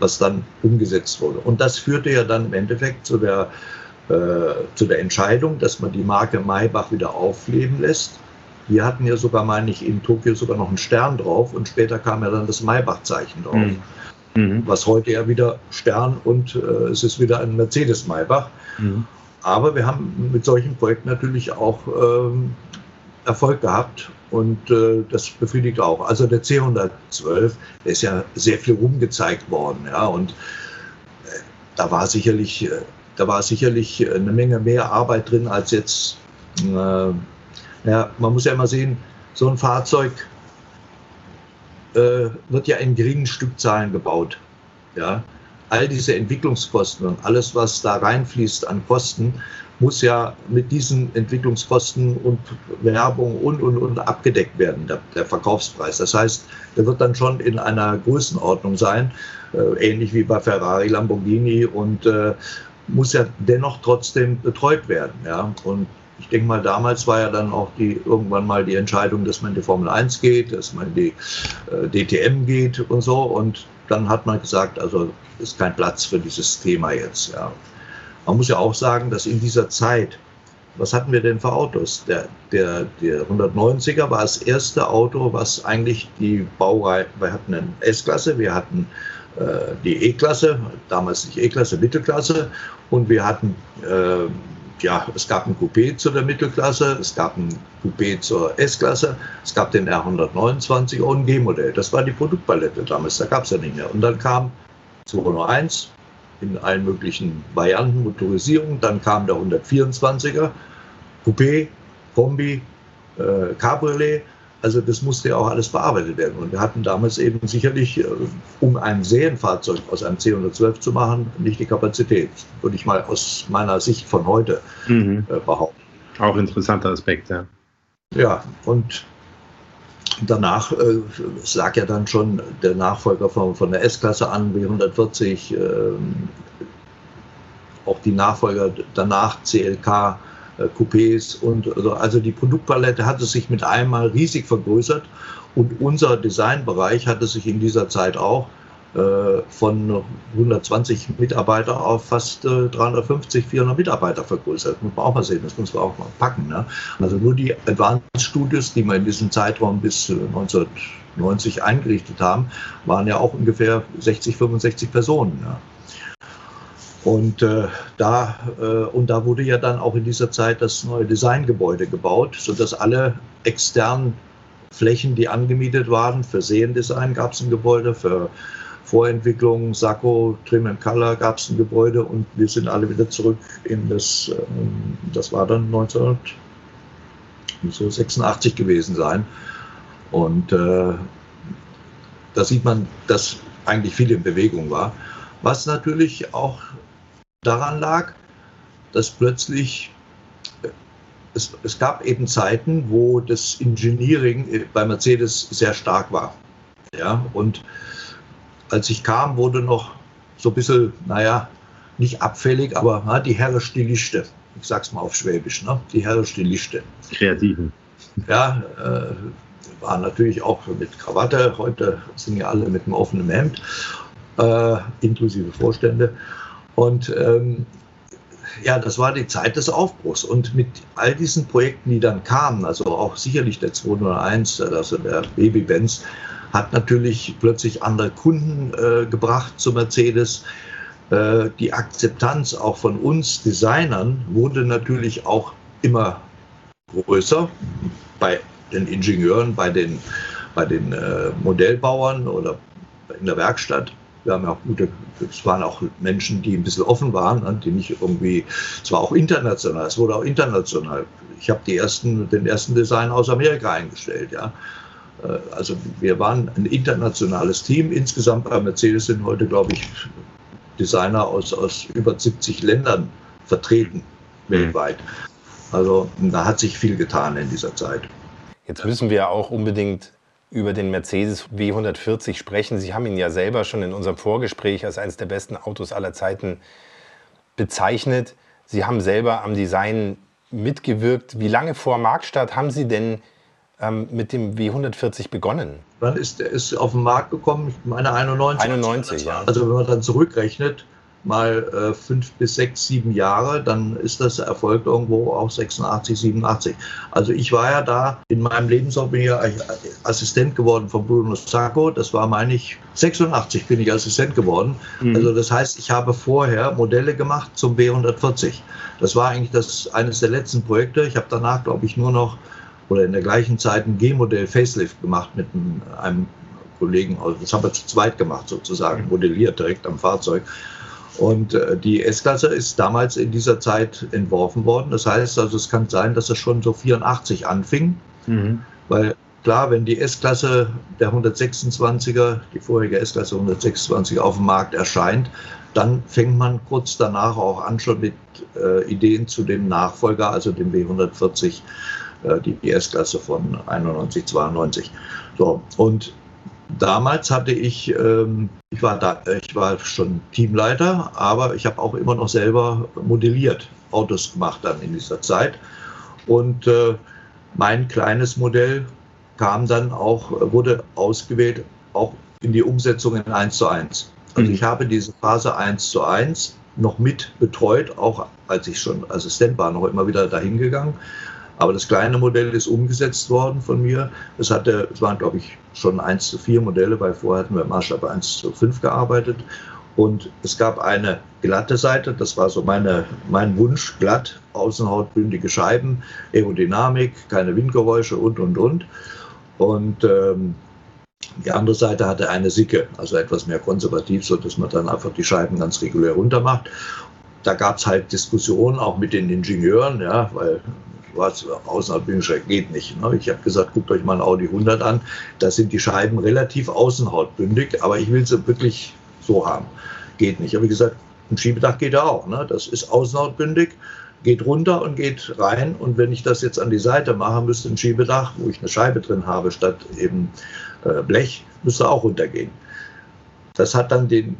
was dann umgesetzt wurde. Und das führte ja dann im Endeffekt zu der, äh, zu der Entscheidung, dass man die Marke Maybach wieder aufleben lässt. Wir hatten ja sogar, meine ich, in Tokio sogar noch einen Stern drauf und später kam ja dann das Maybach-Zeichen drauf. Mhm. mhm. Was heute ja wieder Stern und äh, es ist wieder ein Mercedes Maybach. Mhm. Aber wir haben mit solchen Projekten natürlich auch ähm, Erfolg gehabt und äh, das befriedigt auch. Also der C112, der ist ja sehr viel rumgezeigt worden. Ja, und äh, da war sicherlich, äh, da war sicherlich eine Menge mehr Arbeit drin als jetzt. Äh, ja, man muss ja immer sehen, so ein Fahrzeug äh, wird ja in geringen Stückzahlen gebaut. Ja, all diese Entwicklungskosten und alles, was da reinfließt an Kosten, muss ja mit diesen Entwicklungskosten und Werbung und, und, und abgedeckt werden, der, der Verkaufspreis. Das heißt, der wird dann schon in einer Größenordnung sein, äh, ähnlich wie bei Ferrari, Lamborghini und äh, muss ja dennoch trotzdem betreut werden. Ja? Und ich denke mal, damals war ja dann auch die, irgendwann mal die Entscheidung, dass man in die Formel 1 geht, dass man in die äh, DTM geht und so. Und dann hat man gesagt, also ist kein Platz für dieses Thema jetzt. Ja. Man muss ja auch sagen, dass in dieser Zeit, was hatten wir denn für Autos? Der, der, der 190er war das erste Auto, was eigentlich die Baureihe, wir hatten eine S-Klasse, wir hatten äh, die E-Klasse, damals nicht E-Klasse, Mittelklasse und wir hatten äh, ja, es gab ein Coupé zu der Mittelklasse, es gab ein Coupé zur S-Klasse, es gab den R129 und G-Modell. Das war die Produktpalette damals, da gab es ja nicht mehr. Und dann kam 201 in allen möglichen Varianten, Motorisierung, dann kam der 124er, Coupé, Kombi, äh, Cabriolet also das musste ja auch alles bearbeitet werden. Und wir hatten damals eben sicherlich, äh, um ein Serienfahrzeug aus einem C112 zu machen, nicht die Kapazität, würde ich mal aus meiner Sicht von heute mhm. Äh, behaupten. Auch interessanter Aspekt, ja. Ja, und danach äh, lag ja dann schon der Nachfolger von, von der S-Klasse an, W140, äh, auch die Nachfolger danach, CLK, äh, Coupés und also die Produktpalette hatte sich mit einmal riesig vergrößert und unser Designbereich hatte sich in dieser Zeit auch von 120 Mitarbeiter auf fast 350, äh, 400 Mitarbeiter vergrößert. Muss man auch mal sehen, das muss man auch mal packen. Ne? Also nur die Advanced Studios, die wir in diesem Zeitraum bis 1990 eingerichtet haben, waren ja auch ungefähr 60, 65 Personen. Ne? Und, äh, da, äh, und da wurde ja dann auch in dieser Zeit das neue Designgebäude gebaut, sodass alle externen Flächen, die angemietet waren, für Seriendesign gab es ein Gebäude, für Vorentwicklung, Sakko, Trim and Color gab es ein Gebäude und wir sind alle wieder zurück in das, äh, das war dann 1986 gewesen sein. Und äh, da sieht man, dass eigentlich viel in Bewegung war. Was natürlich auch daran lag, dass plötzlich es, es, gab eben Zeiten, wo das Engineering bei Mercedes sehr stark war. Ja, und als ich kam, wurde noch so ein bisschen, naja, nicht abfällig, aber na, die Herre Stiliste. Ich sag's mal auf Schwäbisch, ne? die Herre Stiliste. Kreativen. Ja, äh, waren natürlich auch mit Krawatte. Heute sind ja alle mit einem offenen Hemd, äh, inklusive Vorstände. Und ähm, ja, das war die Zeit des Aufbruchs. Und mit all diesen Projekten, die dann kamen, also auch sicherlich der 201, also der Baby-Benz, hat natürlich plötzlich andere Kunden äh, gebracht zu Mercedes. Äh, die Akzeptanz auch von uns Designern wurde natürlich auch immer größer bei den Ingenieuren, bei den, bei den äh, Modellbauern oder in der Werkstatt wir haben ja auch gute, es waren auch Menschen, die ein bisschen offen waren, die nicht irgendwie, zwar auch international, es wurde auch international. Ich habe die ersten, den ersten Design aus Amerika eingestellt, ja. Äh, also wir waren ein internationales Team. Insgesamt bei Mercedes sind heute, glaube ich, Designer aus, aus über 70 Ländern vertreten mhm. weltweit. Also da hat sich viel getan in dieser Zeit. Jetzt müssen wir auch unbedingt über den Mercedes W140 sprechen. Sie haben ihn ja selber schon in unserem Vorgespräch als eines der besten Autos aller Zeiten bezeichnet. Sie haben selber am Design mitgewirkt. Wie lange vor Marktstart haben Sie denn ähm, mit dem W140 begonnen? Wann ist der ist auf den Markt gekommen? Ich meine 91. 91, ja. Also wenn man dann zurückrechnet, mal äh, fünf bis sechs, sieben Jahre, dann ist das Erfolg irgendwo auch 86, 87. Also ich war ja da in meinem Lebenslauf, bin ja Assistent geworden von Bruno Sacco. Das war, meine ich, 86 bin ich Assistent geworden. Mhm. Also das heißt, ich habe vorher Modelle gemacht zum B140. Das war eigentlich das eines der letzten Projekte. Ich habe danach, glaube ich, nur noch oder in der gleichen Zeit ein G-Modell Facelift gemacht mit einem Kollegen, das haben wir zu zweit gemacht sozusagen, mhm. modelliert direkt am Fahrzeug. Und äh, die S-Klasse ist damals in dieser Zeit entworfen worden. Das heißt also, es kann sein, dass es schon so 84 anfing. Mhm. Weil klar, wenn die S-Klasse der 126er, die vorherige S-Klasse 126 auf dem Markt erscheint, dann fängt man kurz danach auch an schon mit äh, Ideen zu dem Nachfolger, also dem B140, äh, die, die S-Klasse von 91, 92. So, und damals hatte ich, ähm, ich, war da, ich war schon Teamleiter, aber ich habe auch immer noch selber modelliert, Autos gemacht dann in dieser Zeit. Und äh, mein kleines Modell kam dann auch, wurde ausgewählt, auch in die Umsetzung in 1 zu 1. Also mhm. ich habe diese Phase 1 zu 1 noch mit betreut, auch als ich schon Assistent war, noch immer wieder dahin gegangen. Aber das kleine Modell ist umgesetzt worden von mir. Es, hatte, es waren, glaube ich, schon 1 zu 4 Modelle, weil vorher hatten wir im Maßstab 1 zu 5 gearbeitet. Und es gab eine glatte Seite, das war so meine, mein Wunsch, glatt, außenhautbündige Scheiben, Aerodynamik, keine Windgeräusche und, und, und. Und ähm, die andere Seite hatte eine Sicke, also etwas mehr konservativ, sodass man dann einfach die Scheiben ganz regulär runter macht. Da gab es halt Diskussionen auch mit den Ingenieuren, ja, weil was außenhautbündig geht nicht. Ne? Ich habe gesagt, guckt euch mal ein Audi 100 an, da sind die Scheiben relativ außenhautbündig, aber ich will sie wirklich so haben. Geht nicht. Habe ich gesagt, ein Schiebedach geht auch. Ne? Das ist außenhautbündig, geht runter und geht rein. Und wenn ich das jetzt an die Seite mache, müsste ein Schiebedach, wo ich eine Scheibe drin habe, statt eben äh, Blech, müsste auch runtergehen. Das hat dann den,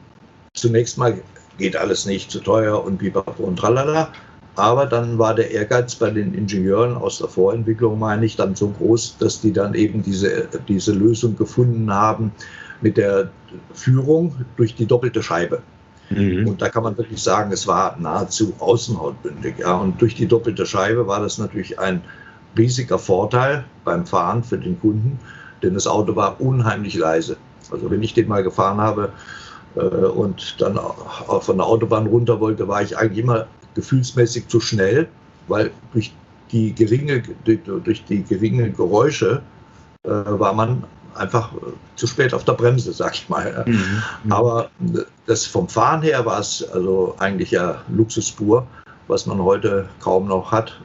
zunächst mal geht alles nicht zu teuer und pipapo und tralala. Aber dann war der Ehrgeiz bei den Ingenieuren aus der Vorentwicklung, meine ich, dann so groß, dass die dann eben diese, diese Lösung gefunden haben mit der Führung durch die doppelte Scheibe. Mhm. Und da kann man wirklich sagen, es war nahezu außenhautbündig. Ja. Und durch die doppelte Scheibe war das natürlich ein riesiger Vorteil beim Fahren für den Kunden, denn das Auto war unheimlich leise. Also wenn ich den mal gefahren habe äh, und dann auch von der Autobahn runter wollte, war ich eigentlich immer gefühlsmäßig zu schnell, weil durch die geringe, durch die geringe Geräusche äh, war man einfach äh, zu spät auf der Bremse, sag ich mal. Mhm. mhm. Aber das vom Fahren her war es also eigentlich ja Luxuspur, was man heute kaum noch hat.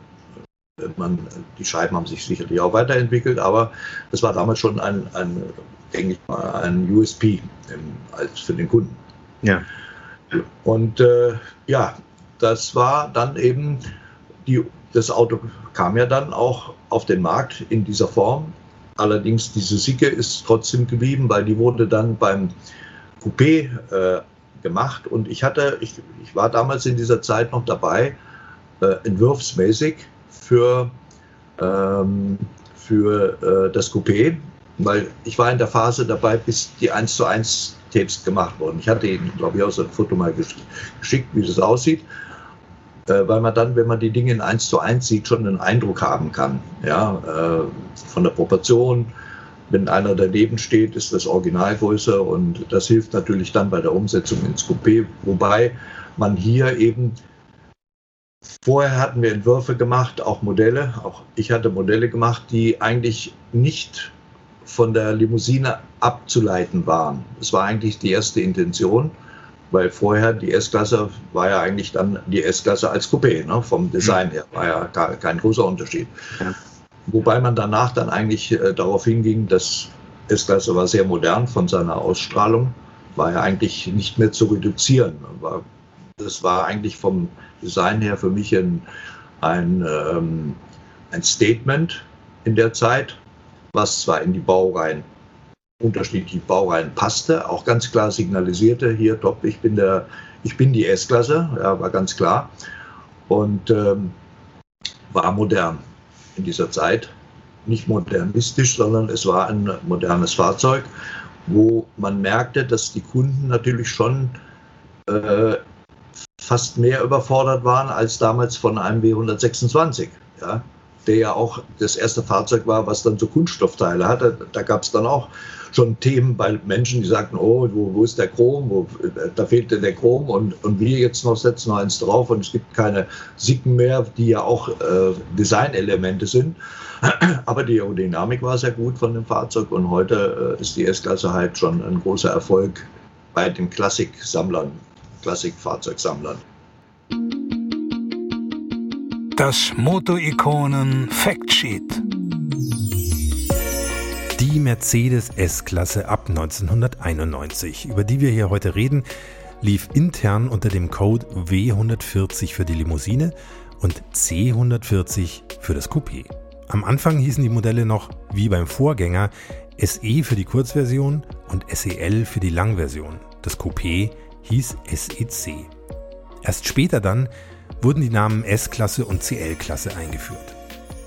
Man, die Scheiben haben sich sicherlich auch weiterentwickelt, aber das war damals schon ein, ein denke ich mal, ein USP im, als für den Kunden. Ja. Und äh, ja, das war dann eben, die, das Auto kam ja dann auch auf den Markt in dieser Form. Allerdings diese Sicke ist trotzdem geblieben, weil die wurde dann beim Coupé äh, gemacht und ich hatte, ich, ich war damals in dieser Zeit noch dabei, äh, entwurfsmäßig für, ähm, für äh, das Coupé, weil ich war in der Phase dabei, bis die 1 zu 1 Tapes gemacht wurden. Ich hatte Ihnen, glaube ich, auch so ein Foto mal geschickt, wie das aussieht. Äh, weil man dann, wenn man die Dinge in 1 zu 1 sieht, schon einen Eindruck haben kann. Ja, äh, von der Proportion. Wenn einer daneben steht, ist das Original größer und das hilft natürlich dann bei der Umsetzung ins Coupé. Wobei man hier eben Vorher hatten wir Entwürfe gemacht, auch Modelle. Auch ich hatte Modelle gemacht, die eigentlich nicht von der Limousine abzuleiten waren. Das war eigentlich die erste Intention weil vorher die S-Klasse war ja eigentlich dann die S-Klasse als Coupé, ne? vom Design her, war ja kein großer Unterschied. Ja. Wobei man danach dann eigentlich äh, darauf hinging, dass S-Klasse war sehr modern von seiner Ausstrahlung, war ja eigentlich nicht mehr zu reduzieren. War, das war eigentlich vom Design her für mich ein, ein, ähm, ein Statement in der Zeit, was zwar in die Baureihen unterschiedliche Baureihen passte, auch ganz klar signalisierte, hier top, ich bin, der, ich bin die S-Klasse, ja, war ganz klar. Und ähm, war modern in dieser Zeit. Nicht modernistisch, sondern es war ein modernes Fahrzeug, wo man merkte, dass die Kunden natürlich schon äh, fast mehr überfordert waren als damals von einem W126. Ja? der ja auch das erste Fahrzeug war, was dann so Kunststoffteile hatte. Da gab es dann auch schon Themen bei Menschen, die sagten, oh, wo, wo ist der Chrom, wo, da fehlte der Chrom und, und wir jetzt noch setzen noch eins drauf und es gibt keine Sicken mehr, die ja auch äh, Designelemente sind. [clears throat] Aber die Aerodynamik war sehr gut von dem Fahrzeug und heute äh, ist die S-Klasse halt schon ein großer Erfolg bei den Klassiksammlern, Klassikfahrzeugsammlern. Das Moto-Ikonen Factsheet. Die Mercedes S-Klasse ab 1991, über die wir hier heute reden, lief intern unter dem Code W140 für die Limousine und C140 für das Coupé. Am Anfang hießen die Modelle noch, wie beim Vorgänger, SE für die Kurzversion und SEL für die Langversion. Das Coupé hieß SEC. Erst später dann wurden die Namen S-Klasse und CL-Klasse eingeführt.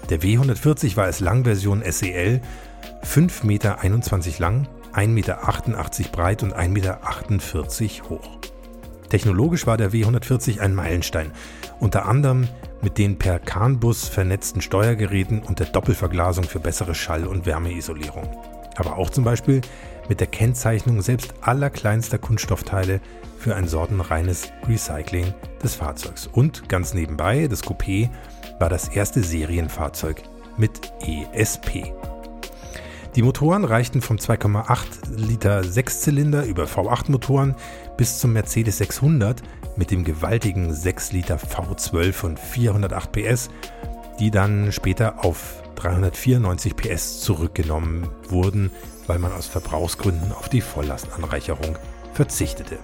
Der W140 war als Langversion SEL 5,21 Meter lang, 1,88 Meter breit und 1,48 Meter hoch. Technologisch war der W140 ein Meilenstein, unter anderem mit den per CAN-Bus vernetzten Steuergeräten und der Doppelverglasung für bessere Schall- und Wärmeisolierung. Aber auch zum Beispiel mit der Kennzeichnung selbst allerkleinster Kunststoffteile für ein sortenreines Recycling des Fahrzeugs. Und ganz nebenbei, das Coupé war das erste Serienfahrzeug mit ESP. Die Motoren reichten vom 2,8 Liter Sechszylinder über V8-Motoren bis zum Mercedes 600 mit dem gewaltigen 6 Liter V12 von 408 PS, die dann später auf 394 PS zurückgenommen wurden, weil man aus Verbrauchsgründen auf die Volllastanreicherung verzichtete.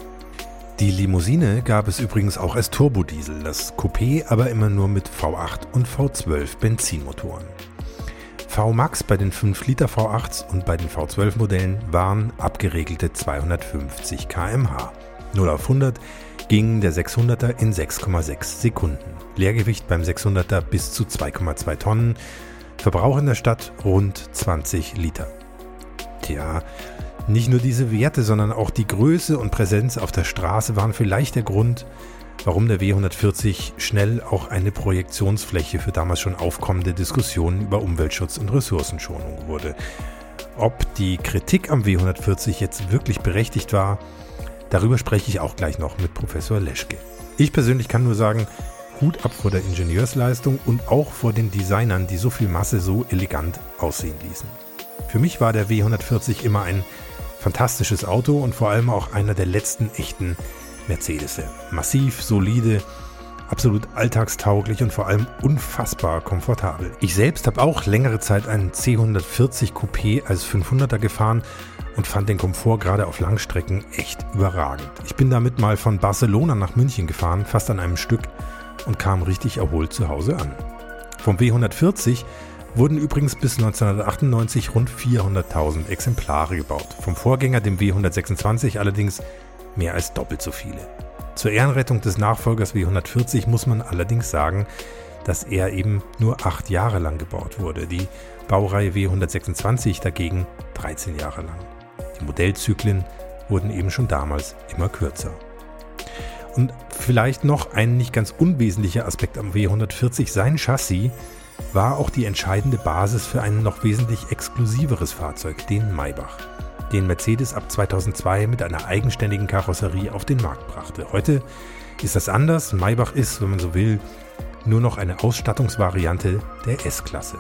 Die Limousine gab es übrigens auch als Turbodiesel, das Coupé aber immer nur mit V8 und V12 Benzinmotoren. VMAX bei den 5 Liter V8s und bei den V12 Modellen waren abgeregelte 250 km/h. 0 auf 100 ging der 600er in 6,6 Sekunden. Leergewicht beim 600er bis zu 2,2 Tonnen. Verbrauch in der Stadt rund 20 Liter. Tja, nicht nur diese Werte, sondern auch die Größe und Präsenz auf der Straße waren vielleicht der Grund, warum der W140 schnell auch eine Projektionsfläche für damals schon aufkommende Diskussionen über Umweltschutz und Ressourcenschonung wurde. Ob die Kritik am W140 jetzt wirklich berechtigt war, darüber spreche ich auch gleich noch mit Professor Leschke. Ich persönlich kann nur sagen, Hut ab vor der Ingenieursleistung und auch vor den Designern, die so viel Masse so elegant aussehen ließen. Für mich war der W140 immer ein fantastisches Auto und vor allem auch einer der letzten echten Mercedes. Massiv, solide, absolut alltagstauglich und vor allem unfassbar komfortabel. Ich selbst habe auch längere Zeit einen C140 Coupé als 500er gefahren und fand den Komfort gerade auf Langstrecken echt überragend. Ich bin damit mal von Barcelona nach München gefahren, fast an einem Stück und kam richtig erholt zu Hause an. Vom W140 wurden übrigens bis 1998 rund 400.000 Exemplare gebaut. Vom Vorgänger, dem W126, allerdings mehr als doppelt so viele. Zur Ehrenrettung des Nachfolgers W140 muss man allerdings sagen, dass er eben nur acht Jahre lang gebaut wurde. Die Baureihe W126 dagegen 13 Jahre lang. Die Modellzyklen wurden eben schon damals immer kürzer. Und vielleicht noch ein nicht ganz unwesentlicher Aspekt am W140, sein Chassis war auch die entscheidende Basis für ein noch wesentlich exklusiveres Fahrzeug, den Maybach, den Mercedes ab 2002 mit einer eigenständigen Karosserie auf den Markt brachte. Heute ist das anders. Maybach ist, wenn man so will, nur noch eine Ausstattungsvariante der S-Klasse,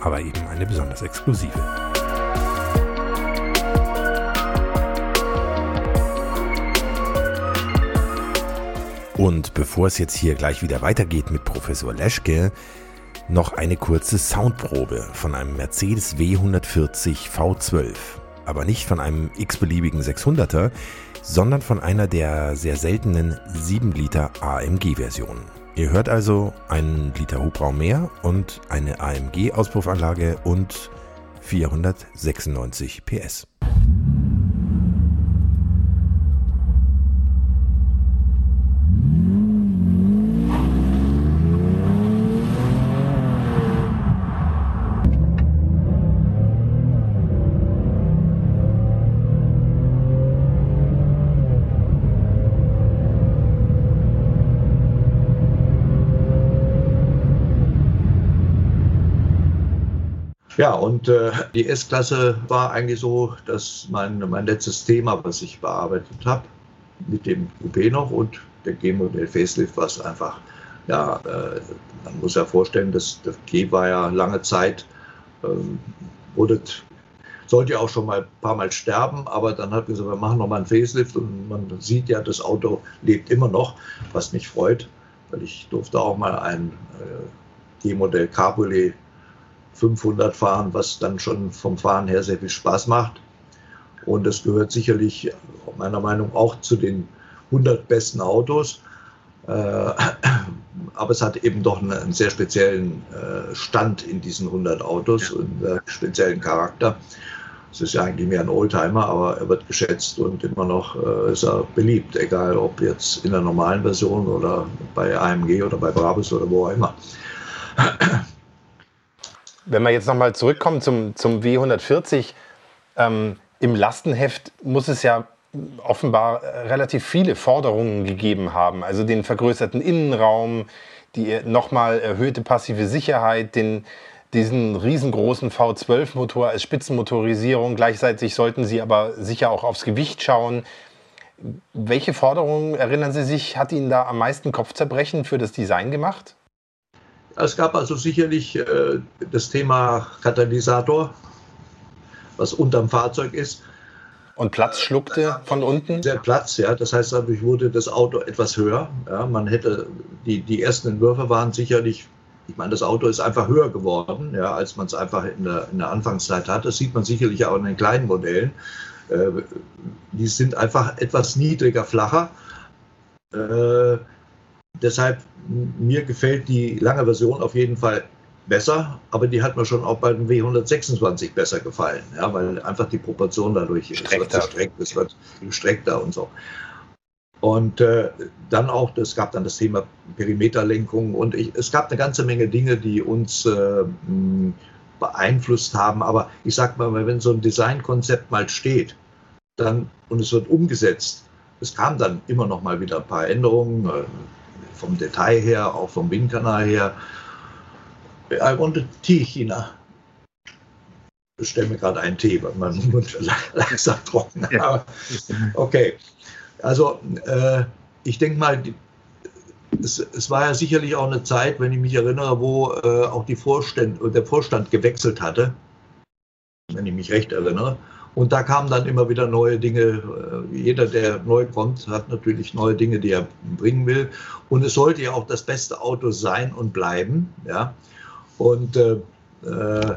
aber eben eine besonders exklusive. Und bevor es jetzt hier gleich wieder weitergeht mit Professor Leschke, noch eine kurze Soundprobe von einem Mercedes W140 V12. Aber nicht von einem x-beliebigen 600er, sondern von einer der sehr seltenen 7 Liter AMG-Versionen. Ihr hört also einen Liter Hubraum mehr und eine AMG-Auspuffanlage und 496 PS. Ja, und äh, die S-Klasse war eigentlich so dass mein, mein letztes Thema, was ich bearbeitet habe, mit dem Coupé noch und der G-Modell Facelift, was einfach, ja, äh, man muss ja vorstellen, dass das G war ja lange Zeit, ähm, wurde, sollte ja auch schon mal ein paar Mal sterben, aber dann hat gesagt, wir machen nochmal einen Facelift und man sieht ja, das Auto lebt immer noch, was mich freut, weil ich durfte auch mal ein äh, G-Modell Cabriolet 500 fahren, was dann schon vom Fahren her sehr viel Spaß macht. Und das gehört sicherlich meiner Meinung nach auch zu den 100 besten Autos. Äh, aber es hat eben doch einen, sehr speziellen äh, Stand in diesen 100 Autos ja. und einen speziellen Charakter. Es ist ja eigentlich mehr ein Oldtimer, aber er wird geschätzt und immer noch äh, ist er beliebt, egal ob jetzt in der normalen Version oder bei AMG oder bei Brabus oder wo auch immer. Wenn wir jetzt nochmal zurückkommen zum, zum W140, ähm, im Lastenheft muss es ja offenbar relativ viele Forderungen gegeben haben. Also den vergrößerten Innenraum, die nochmal erhöhte passive Sicherheit, den, diesen riesengroßen V12-Motor als Spitzenmotorisierung. Gleichzeitig sollten Sie aber sicher auch aufs Gewicht schauen. Welche Forderungen, erinnern Sie sich, hat Ihnen da am meisten Kopfzerbrechen für das Design gemacht? Es gab also sicherlich äh, das Thema Katalysator, was unterm Fahrzeug ist. Und Platz schluckte von unten? Der Platz, ja. Das heißt, dadurch wurde das Auto etwas höher. Ja, man hätte, die, die ersten Entwürfe waren sicherlich, ich meine, das Auto ist einfach höher geworden, ja, als man es einfach in der, in der Anfangszeit hatte. Das sieht man sicherlich auch in den kleinen Modellen. Äh, die sind einfach etwas niedriger, flacher. Äh, deshalb, mir gefällt die lange Version auf jeden Fall besser, aber die hat mir schon auch bei dem W126 besser gefallen, ja, weil einfach die Proportion dadurch es wird gestreckt, es wird gestreckter und so. Und äh, dann auch, es gab dann das Thema Perimeterlenkung und ich, es gab eine ganze Menge Dinge, die uns äh, beeinflusst haben. Aber ich sag mal, wenn so ein Designkonzept mal steht dann, und es wird umgesetzt, es kam dann immer noch mal wieder ein paar Änderungen äh, vom Detail her, auch vom Windkanal her. I want a tea, China. Ich stelle mir gerade einen Tee, weil mein [laughs] Mund [laughs] langsam trocken. Ja. Okay. Also, äh, ich denke mal, es, es, war ja sicherlich auch eine Zeit, wenn ich mich erinnere, wo äh, auch die Vorstand, der Vorstand gewechselt hatte, wenn ich mich recht erinnere. Und da kamen dann immer wieder neue Dinge. Äh, jeder, der neu kommt, hat natürlich neue Dinge, die er bringen will. Und es sollte ja auch das beste Auto sein und bleiben. Ja. Und äh, äh,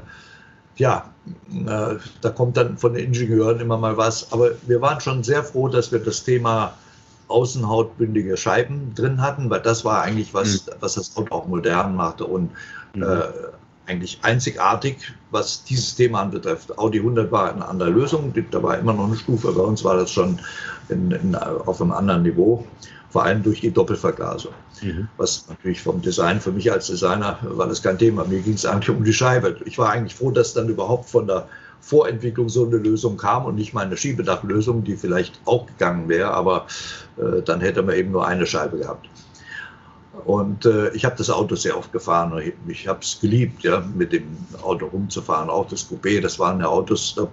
ja, äh, da kommt dann von den Ingenieuren immer mal was. Aber wir waren schon sehr froh, dass wir das Thema außenhautbündige Scheiben drin hatten, weil das war eigentlich was, mhm. was das Auto auch modern machte und mhm. Eigentlich einzigartig, was dieses Thema anbetrifft. Audi 100 war eine andere Lösung, da war immer noch eine Stufe, bei uns war das schon in, in, auf einem anderen Niveau vor allem durch die Doppelverglasung. Mhm. Was natürlich vom Design, für mich als Designer war das kein Thema. Mir ging es eigentlich um die Scheibe. Ich war eigentlich froh, dass dann überhaupt von der Vorentwicklung so eine Lösung kam und nicht meine Schiebedachlösung, die vielleicht auch gegangen wäre, aber äh, dann hätte man eben nur eine Scheibe gehabt. Und äh, ich habe das Auto sehr oft gefahren. Ich, ich habe es geliebt, ja, mit dem Auto rumzufahren. Auch das Coupé, das waren ja Autos, da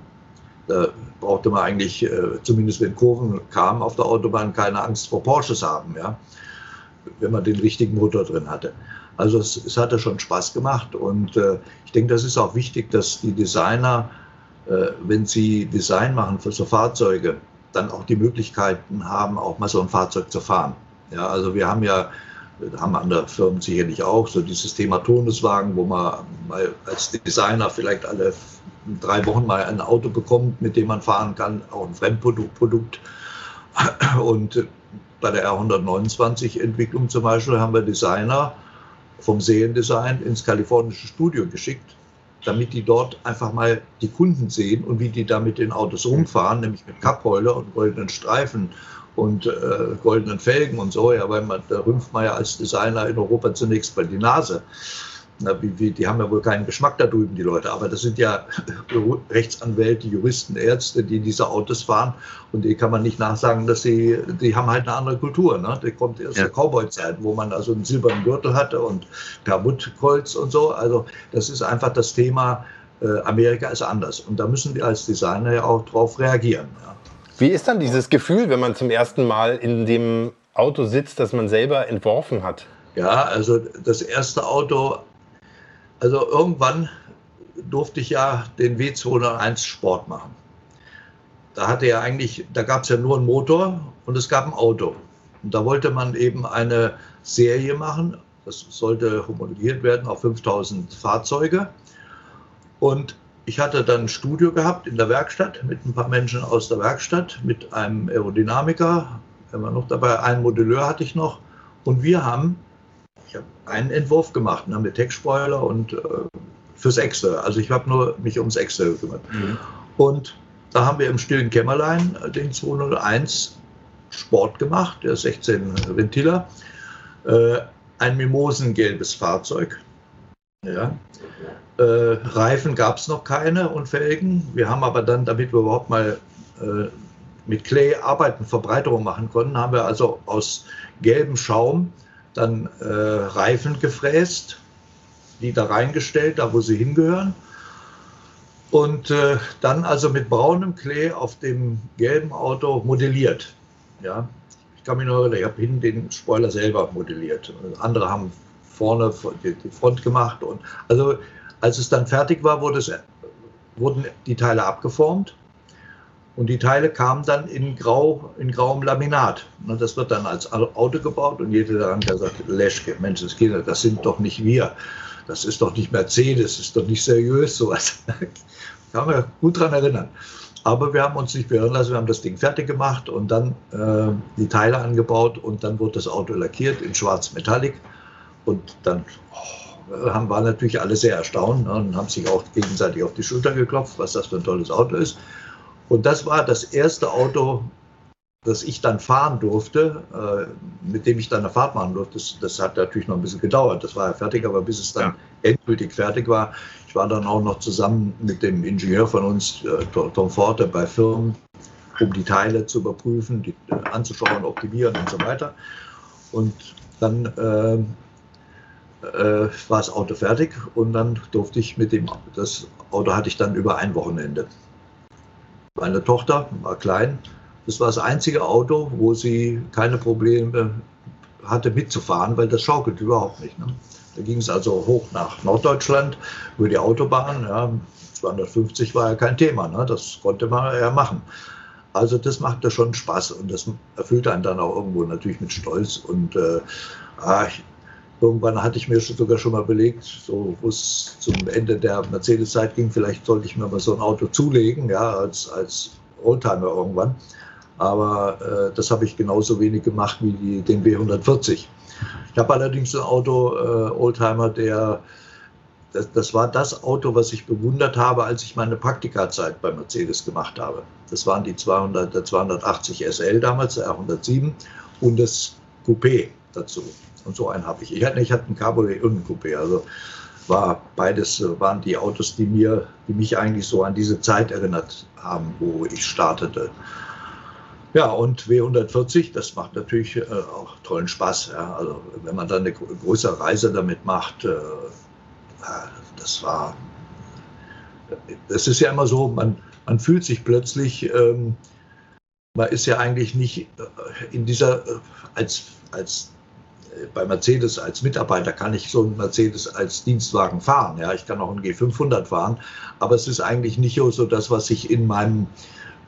da brauchte man eigentlich, äh, zumindest wenn Kurven kamen auf der Autobahn, keine Angst vor Porsches haben, ja, wenn man den richtigen Motor drin hatte. Also es, es hatte schon Spaß gemacht und äh, ich denke, das ist auch wichtig, dass die Designer, äh, wenn sie Design machen für so Fahrzeuge, dann auch die Möglichkeiten haben, auch mal so ein Fahrzeug zu fahren. Ja, also wir haben ja haben andere Firmen sicherlich auch, so dieses Thema Turnuswagen, wo man als Designer vielleicht alle drei Wochen mal ein Auto bekommt, mit dem man fahren kann, auch ein Fremdprodukt. Und bei der R129-Entwicklung zum Beispiel haben wir Designer vom Seriendesign ins kalifornische Studio geschickt, damit die dort einfach mal die Kunden sehen und wie die da mit den Autos rumfahren, nämlich mit Kappheuler und goldenen Streifen und äh, goldenen Felgen und so. Ja, weil man, da rümpft man ja als Designer in Europa zunächst mal die Nase. Na, wie, wie, die haben ja wohl keinen Geschmack da drüben, die Leute. Aber das sind ja [laughs] Rechtsanwälte, Juristen, Ärzte, die diese Autos fahren. Und die kann man nicht nachsagen, dass sie, die haben halt eine andere Kultur. Ne? Die kommt aus ja. der Cowboy-Zeit, wo man also einen silbernen Gürtel hatte und Permuttkreuz und so. Also das ist einfach das Thema, äh, Amerika ist anders. Und da müssen wir als Designer ja auch drauf reagieren. Ja. Wie ist dann dieses Gefühl, wenn man zum ersten Mal in dem Auto sitzt, das man selber entworfen hat? Ja, also das erste Auto also irgendwann durfte ich ja den W201 Sport machen. Da hatte ja eigentlich, da gab es ja nur einen Motor und es gab ein Auto. Und da wollte man eben eine Serie machen. Das sollte homologiert werden auf 5000 Fahrzeuge. Und ich hatte dann ein Studio gehabt in der Werkstatt mit ein paar Menschen aus der Werkstatt, mit einem Aerodynamiker, immer noch dabei, einen Modelleur hatte ich noch. Und wir haben habe einen Entwurf gemacht ne, mit Tech-Spoiler und äh, fürs Excel. Also ich habe nur mich ums Excel gekümmert. Mhm. Und da haben wir im stillen Kämmerlein den 201 Sport gemacht, der 16 Ventiler. Äh, ein mimosengelbes Fahrzeug. Ja. Äh, Reifen gab es noch keine und Felgen. Wir haben aber dann, damit wir überhaupt mal äh, mit Clay Arbeiten, Verbreiterung machen konnten, haben wir also aus gelbem Schaum dann äh, Reifen gefräst, die da reingestellt, da wo sie hingehören. Und äh, dann also mit braunem Klee auf dem gelben Auto modelliert. Ja, ich kann mich noch erinnern, ich habe hinten den Spoiler selber modelliert. Andere haben vorne die Front gemacht. Und also als es dann fertig war, wurde es, wurden die Teile abgeformt und die Teile kamen dann in, grau, in grauem Laminat. Und das wird dann als Auto gebaut und jeder daran sagt, Leschke, Mensch, das, Kinder, das sind doch nicht wir. Das ist doch nicht Mercedes, das ist doch nicht seriös, sowas. [laughs] kann man gut daran erinnern. Aber wir haben uns nicht beirren lassen, wir haben das Ding fertig gemacht und dann äh, die Teile angebaut und dann wurde das Auto lackiert in schwarz Metallic. Und dann oh, haben, waren natürlich alle sehr erstaunt ne, und haben sich auch gegenseitig auf die Schulter geklopft, was das für ein tolles Auto ist. Und das war das erste Auto, das ich dann fahren durfte, äh, mit dem ich dann eine Fahrt machen durfte. Das, das, hat natürlich noch ein bisschen gedauert. Das war ja fertig, aber bis es dann ja. endgültig fertig war, ich war dann auch noch zusammen mit dem Ingenieur von uns, äh, Tom Forte, bei Firmen, um die Teile zu überprüfen, die, äh, anzuschauen, optimieren und so weiter. Und dann äh, war das Auto fertig und dann durfte ich mit dem, das Auto hatte ich dann über ein Wochenende. Meine Tochter war klein. Das war das einzige Auto, wo sie keine Probleme hatte mitzufahren, weil das schaukelt überhaupt nicht. Ne? Da ging es also hoch nach Norddeutschland über die Autobahn. Ja, 250 war ja kein Thema, ne? das konnte man ja machen. Also das machte schon Spaß und das erfüllte einen dann auch irgendwo natürlich mit Stolz. Und äh, ah, Irgendwann hatte ich mir sogar schon mal belegt, so wo es zum Ende der Mercedes-Zeit ging, vielleicht sollte ich mir mal so ein Auto zulegen, ja, als, als Oldtimer irgendwann. Aber äh, das habe ich genauso wenig gemacht wie die, den W140. Ich habe allerdings ein Auto, äh, Oldtimer, der, das, das, war das Auto, was ich bewundert habe, als ich meine Praktikazeit bei Mercedes gemacht habe. Das waren die 200, der 280 SL damals, der R107 und das Coupé dazu. Und so einen habe ich. Ich hatte, ich hatte einen Cabriolet und einen Coupé. Also war beides äh, waren die Autos, die mir, die mich eigentlich so an diese Zeit erinnert haben, wo ich startete. Ja, und W140, das macht natürlich äh, auch tollen Spaß. Ja. Also wenn man dann eine größere Reise damit macht, äh, das war, das ist ja immer so, man, man fühlt sich plötzlich, ähm, man ist ja eigentlich nicht äh, in dieser, äh, als, als bei Mercedes als Mitarbeiter kann ich so einen Mercedes als Dienstwagen fahren. Ja, ich kann auch einen G500 fahren, aber es ist eigentlich nicht so das, was ich in meinem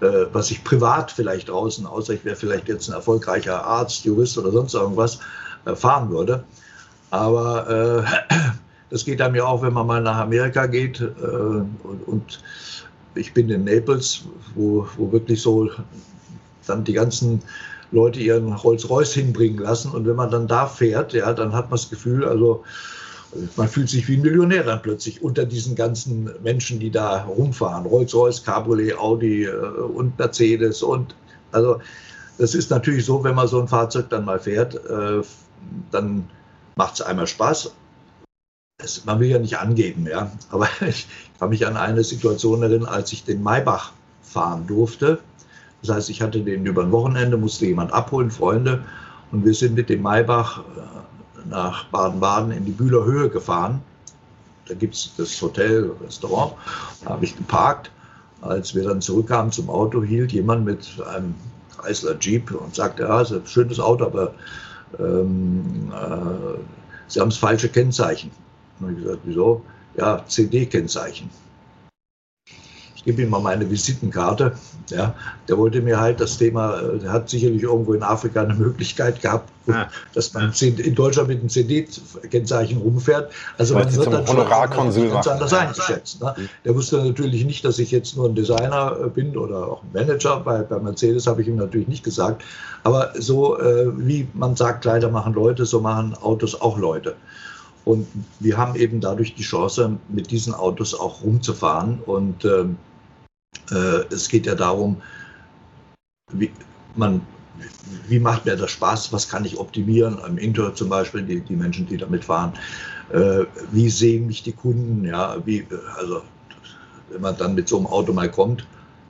äh, was ich privat vielleicht draußen, außer ich wäre vielleicht jetzt ein erfolgreicher Arzt, Jurist oder sonst irgendwas, äh, fahren würde. Aber äh, [clears throat] das geht einem ja auch, wenn man mal nach Amerika geht. Äh, und, und, ich bin in Naples, wo, wo wirklich so dann die ganzen Leute ihren Rolls-Royce hinbringen lassen. Und wenn man dann da fährt, ja, dann hat man das Gefühl, also man fühlt sich wie ein Millionär dann plötzlich unter diesen ganzen Menschen, die da rumfahren. Rolls-Royce, Cabriolet, Audi äh, und Mercedes. Und also das ist natürlich so, wenn man so ein Fahrzeug dann mal fährt, äh, dann macht es einmal Spaß. Das, man will ja nicht angeben, ja. Aber [laughs] ich kann mich an eine Situation erinnern, als ich den Maybach fahren durfte. Das heißt, ich hatte den über ein Wochenende, musste jemand abholen, Freunde. Und wir sind mit dem Maybach äh, nach Baden-Baden in die Bühler Höhe gefahren. Da gibt es das Hotel, Restaurant. Da habe ich geparkt. Als wir dann zurückkamen zum Auto, hielt jemand mit einem Chrysler Jeep und sagte, ja, es ist ein schönes Auto, aber ähm, äh, Sie haben das falsche Kennzeichen. Und ich gesagt, wieso? Ja, CD-Kennzeichen ich gebe ihm mal meine Visitenkarte. Ja, der wollte mir halt das Thema, äh, der hat sicherlich irgendwo in Afrika eine Möglichkeit gehabt, ah. dass man in Deutschland mit einem CD-Kennzeichen rumfährt. Also man wird dann schon ganz anders eingeschätzt. Ne? Der wusste natürlich nicht, dass ich jetzt nur ein Designer äh, bin oder auch ein Manager. Bei, bei Mercedes habe ich ihm natürlich nicht gesagt. Aber so äh, wie man sagt, Kleider machen Leute, so machen Autos auch Leute. Und wir haben eben dadurch die Chance, mit diesen Autos auch rumzufahren. Und ähm, Äh, es geht ja darum, wie, man, wie macht mir das Spaß, was kann ich optimieren, am Inter zum Beispiel, die, die Menschen, die damit fahren, äh, wie sehen mich die Kunden, ja, wie, also wenn man dann mit so einem Auto mal kommt,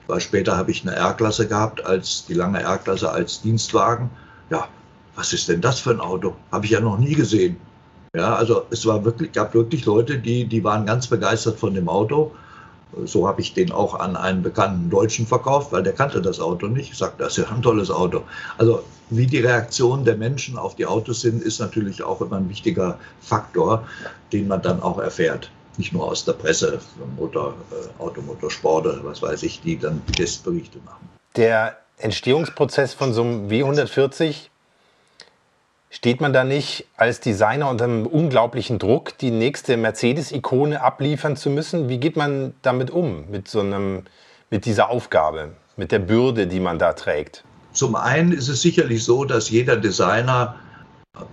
weil später habe ich eine R-Klasse gehabt, als die lange R-Klasse als Dienstwagen, ja, was ist denn das für ein Auto? Habe ich ja noch nie gesehen. Ja, also es war wirklich, gab wirklich Leute, die, die waren ganz begeistert von dem Auto so habe ich den auch an einen bekannten Deutschen verkauft, weil der kannte das Auto nicht. Ich sagte, das ist ja ein tolles Auto. Also wie die Reaktionen der Menschen auf die Autos sind, ist natürlich auch immer ein wichtiger Faktor, den man dann auch erfährt. Nicht nur aus der Presse, Motor, äh, Automotorsport oder was weiß ich, die dann Testberichte machen. Der Entstehungsprozess von so einem W140 Steht man da nicht als Designer unter einem unglaublichen Druck, die nächste Mercedes-Ikone abliefern zu müssen? Wie geht man damit um, mit, so einem, mit dieser Aufgabe, mit der Bürde, die man da trägt? Zum einen ist es sicherlich so, dass jeder Designer,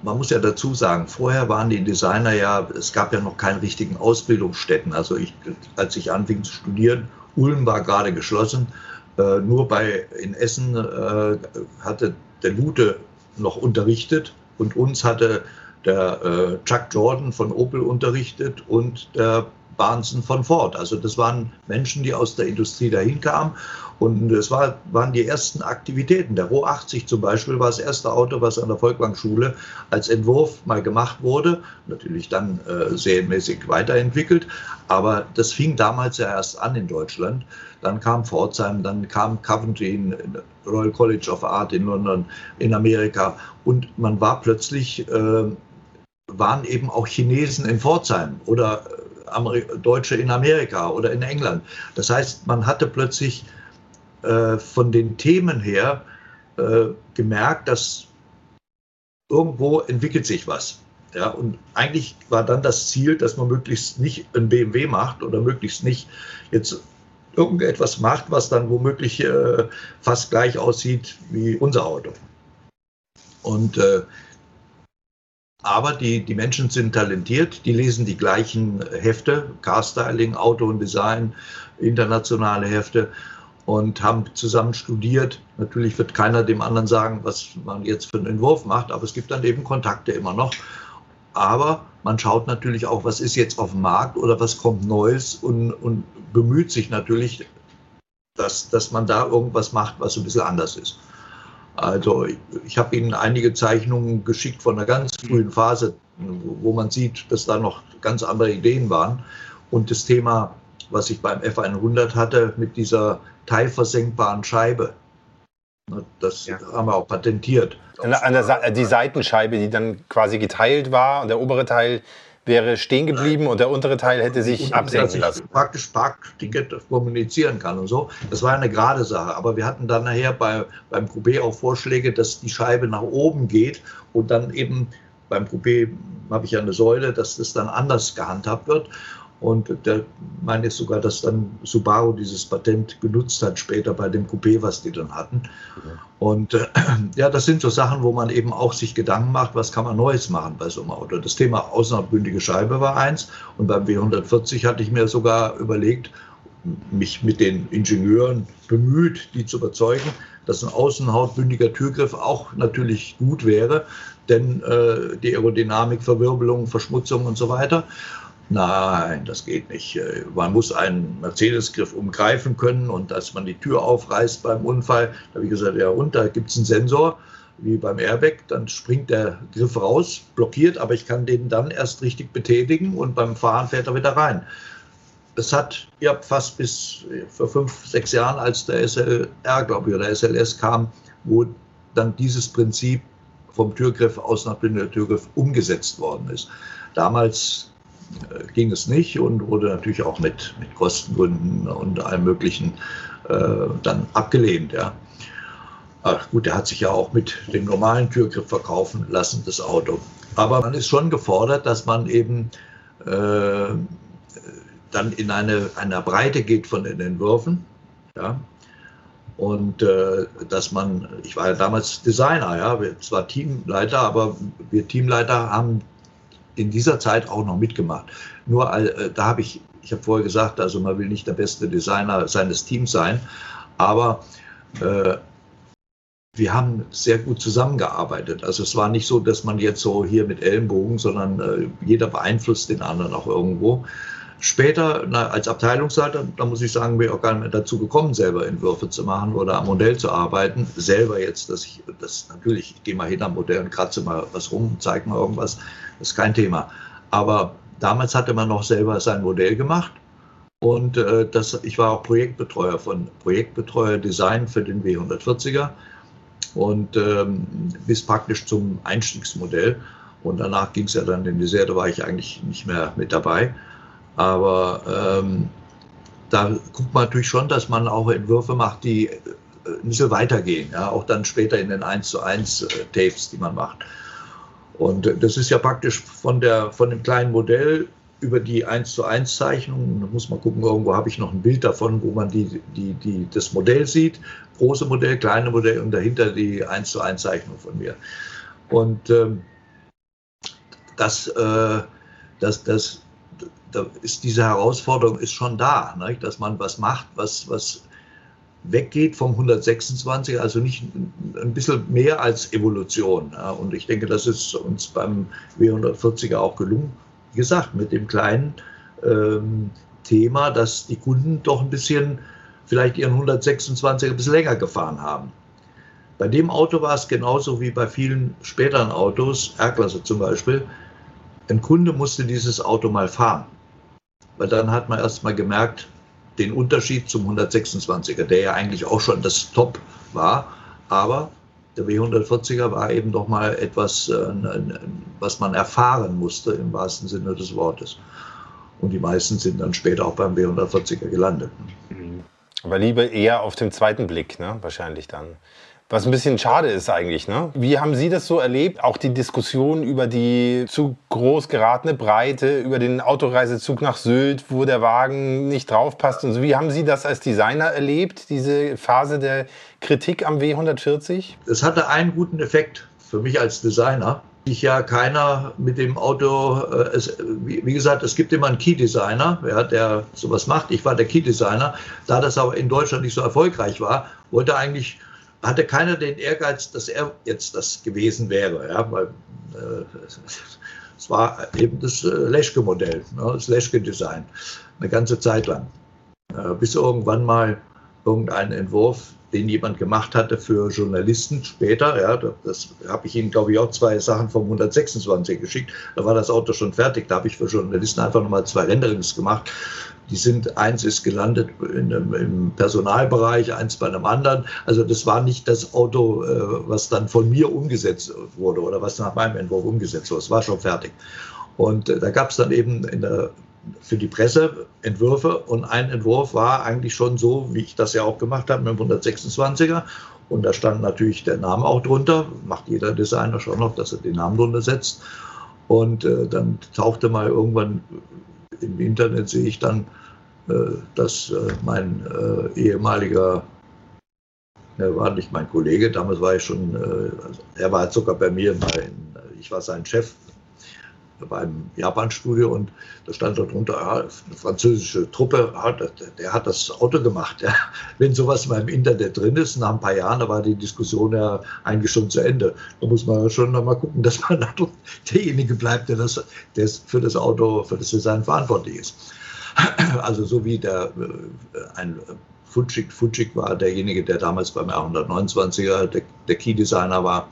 man muss ja dazu sagen, vorher waren die Designer ja, es gab ja noch keine richtigen Ausbildungsstätten. Also ich, als ich anfing zu studieren, Ulm war gerade geschlossen. Äh, nur bei, in Essen äh, hatte der Lute noch unterrichtet und uns hatte der äh, Chuck Jordan von Opel unterrichtet und der Barnson von Ford. Also das waren Menschen, die aus der Industrie dahin kamen. Und es war, waren die ersten Aktivitäten. Der Ro 80 zum Beispiel war das erste Auto, was an der Volkwang-Schule als Entwurf mal gemacht wurde. Natürlich dann äh, serienmäßig weiterentwickelt. Aber das fing damals ja erst an in Deutschland. Dann kam Pforzheim, dann kam Coventry in Royal College of Art in London, in Amerika. Und man war plötzlich, äh, waren eben auch Chinesen in Pforzheim oder äh, Deutsche in Amerika oder in England. Das heißt, man hatte plötzlich äh, von den Themen her äh, gemerkt, dass irgendwo entwickelt sich was. Ja, und eigentlich war dann das Ziel, dass man möglichst nicht ein BMW macht oder möglichst nicht jetzt irgendetwas macht, was dann womöglich äh, fast gleich aussieht wie unser Auto. Und äh, aber die, die Menschen sind talentiert, die lesen die gleichen Hefte, Car-Styling, Auto und Design, internationale Hefte und haben zusammen studiert. Natürlich wird keiner dem anderen sagen, was man jetzt für einen Entwurf macht, aber es gibt dann eben Kontakte immer noch. Aber man schaut natürlich auch, was ist jetzt auf dem Markt oder was kommt Neues und, und bemüht sich natürlich, dass, dass man da irgendwas macht, was ein bisschen anders ist. Also ich, habe Ihnen einige Zeichnungen geschickt von einer ganz frühen Phase, wo man sieht, dass da noch ganz andere Ideen waren. Und das Thema, was ich beim F100 hatte, mit dieser teilversenkbaren Scheibe, ne, das ja. haben wir auch patentiert. An der, die Seitenscheibe, die dann quasi geteilt war und der obere Teil wäre stehen geblieben und der untere Teil hätte sich absenken lassen. Praktisch Parkticket kommunizieren kann und so. Das war eine gerade Sache. Aber wir hatten dann nachher bei, beim Coupé auch Vorschläge, dass die Scheibe nach oben geht und dann eben beim Coupé habe ich ja eine Säule, dass das dann anders gehandhabt wird. Und der meine ist sogar, dass dann Subaru dieses Patent genutzt hat, später bei dem Coupé, was die dann hatten. Und äh, [clears throat] ja, das sind so Sachen, wo man eben auch sich Gedanken macht, was kann man Neues machen bei so einem Auto. Das Thema außenbündige Scheibe war eins. Und beim W140 hatte ich mir sogar überlegt, mich mit den Ingenieuren bemüht, die zu überzeugen, dass ein außenhautbündiger Türgriff auch natürlich gut wäre, denn äh, die Aerodynamik, Verwirbelung, Verschmutzung und so weiter. Nein, das geht nicht. Äh, man muss einen Mercedes-Griff umgreifen können und dass man die Tür aufreißt beim Unfall, da habe ich gesagt, ja und, da gibt es einen Sensor, wie beim Airbag, dann springt der Griff raus, blockiert, aber ich kann den dann erst richtig betätigen und beim Fahren fährt er wieder rein. Es hat ja fast bis vor fünf, sechs Jahren, als der SLR, glaube ich, oder SLS kam, wo dann dieses Prinzip vom Türgriff aus nach Türgriff umgesetzt worden ist. Damals äh, ging es nicht und wurde natürlich auch mit, mit Kostengründen und allem Möglichen äh, dann abgelehnt. Ja. Ach, gut, der hat sich ja auch mit dem normalen Türgriff verkaufen lassen, das Auto. Aber man ist schon gefordert, dass man eben äh, dann in eine, eine Breite geht von den Entwürfen. Ja. Und äh, dass man, ich war ja damals Designer, ja, zwar Teamleiter, aber wir Teamleiter haben in dieser Zeit auch noch mitgemacht. Nur äh, da habe ich ich habe vorher gesagt, also man will nicht der beste Designer seines Teams sein, aber äh, wir haben sehr gut zusammengearbeitet. Also es war nicht so, dass man jetzt so hier mit Ellenbogen, sondern äh, jeder beeinflusst den anderen auch irgendwo. Später na, als Abteilungsleiter, da muss ich sagen, bin ich auch gar nicht mehr dazu gekommen, selber Entwürfe zu machen oder am Modell zu arbeiten. Selber jetzt, dass ich das natürlich, ich gehe mal hin am Modell und kratze mal was rum, zeige mal irgendwas, das ist kein Thema. Aber damals hatte man noch selber sein Modell gemacht und äh, das, ich war auch Projektbetreuer von Projektbetreuer Design für den W140er und ähm, bis praktisch zum Einstiegsmodell. Und danach ging es ja dann in die Serie, da war ich eigentlich nicht mehr mit dabei. Aber ähm, da guckt man natürlich schon, dass man auch Entwürfe macht, die äh, ein bisschen weitergehen, ja, auch dann später in den 1 zu 1 äh, Tapes, die man macht. Und äh, das ist ja praktisch von, der, von dem kleinen Modell über die 1 zu 1 Zeichnung, da muss man gucken, irgendwo habe ich noch ein Bild davon, wo man die, die, die, das Modell sieht, große Modell, kleine Modell und dahinter die 1 zu 1 Zeichnung von mir. Und ähm, das, äh, das, das, da ist diese Herausforderung ist schon da, ne? dass man was macht, was, was weggeht vom 126, also nicht ein bisschen mehr als Evolution. Und ich denke, das ist uns beim W140er auch gelungen wie gesagt, mit dem kleinen ähm, Thema, dass die Kunden doch ein bisschen vielleicht ihren 126 ein bisschen länger gefahren haben. Bei dem Auto war es genauso wie bei vielen späteren Autos, R-Klasse zum Beispiel. Ein Kunde musste dieses Auto mal fahren. Weil dann hat man erst mal gemerkt, den Unterschied zum 126er, der ja eigentlich auch schon das Top war. Aber der W140er war eben doch mal etwas, äh, was man erfahren musste im wahrsten Sinne des Wortes. Und die meisten sind dann später auch beim W140er gelandet. Aber lieber eher auf dem zweiten Blick, ne? wahrscheinlich dann. Was ein bisschen schade ist eigentlich. Ne? Wie haben Sie das so erlebt? Auch die Diskussion über die zu groß geratene Breite, über den Autoreisezug nach Sylt, wo der Wagen nicht draufpasst und so. Wie haben Sie das als Designer erlebt, diese Phase der Kritik am W140? Es hatte einen guten Effekt für mich als Designer. Ich ja keiner mit dem Auto, äh, es, wie, wie, gesagt, es gibt immer einen Key-Designer, ja, der sowas macht. Ich war der Key-Designer. Da das aber in Deutschland nicht so erfolgreich war, wollte eigentlich hatte keiner den Ehrgeiz, dass er jetzt das gewesen wäre. Ja, weil äh, es war eben das äh, Leschke-Modell, ne, das Leschke-Design, eine ganze Zeit lang. Äh, bis irgendwann mal irgendein Entwurf den jemand gemacht hatte für Journalisten später. Ja, das habe ich Ihnen, glaube ich, auch zwei Sachen vom 126 geschickt. Da war das Auto schon fertig. Da habe ich für Journalisten einfach nochmal zwei Renderings gemacht. Die sind, eins ist gelandet in, im Personalbereich, eins bei einem anderen. Also das war nicht das Auto, äh, was dann von mir umgesetzt wurde oder was nach meinem Entwurf umgesetzt wurde. Es war schon fertig. Und äh, da gab es dann eben in der für die Presse Entwürfe und ein Entwurf war eigentlich schon so, wie ich das ja auch gemacht habe mit dem 126er. Und da stand natürlich der Name auch drunter, macht jeder Designer schon noch, dass er den Namen drunter setzt. Und äh, dann tauchte mal irgendwann im Internet, sehe ich dann, äh, dass äh, mein äh, ehemaliger, er war nicht mein Kollege, damals war ich schon, äh, also er war sogar bei mir, mein, ich war sein Chef beim Japan-Studio und da stand darunter, ja, eine französische Truppe, hat, der hat das Auto gemacht. Ja. [laughs] Wenn sowas mal im Internet drin ist, nach ein paar Jahren, da war die Diskussion ja eigentlich schon zu Ende. Da muss man schon noch mal gucken, [laughs] dass man derjenige bleibt, der, das, der für das Auto, für das Design verantwortlich ist. [clears throat] Also so wie der, äh, ein Fujik, Fujik war derjenige, der damals beim R129er der, der Key-Designer war.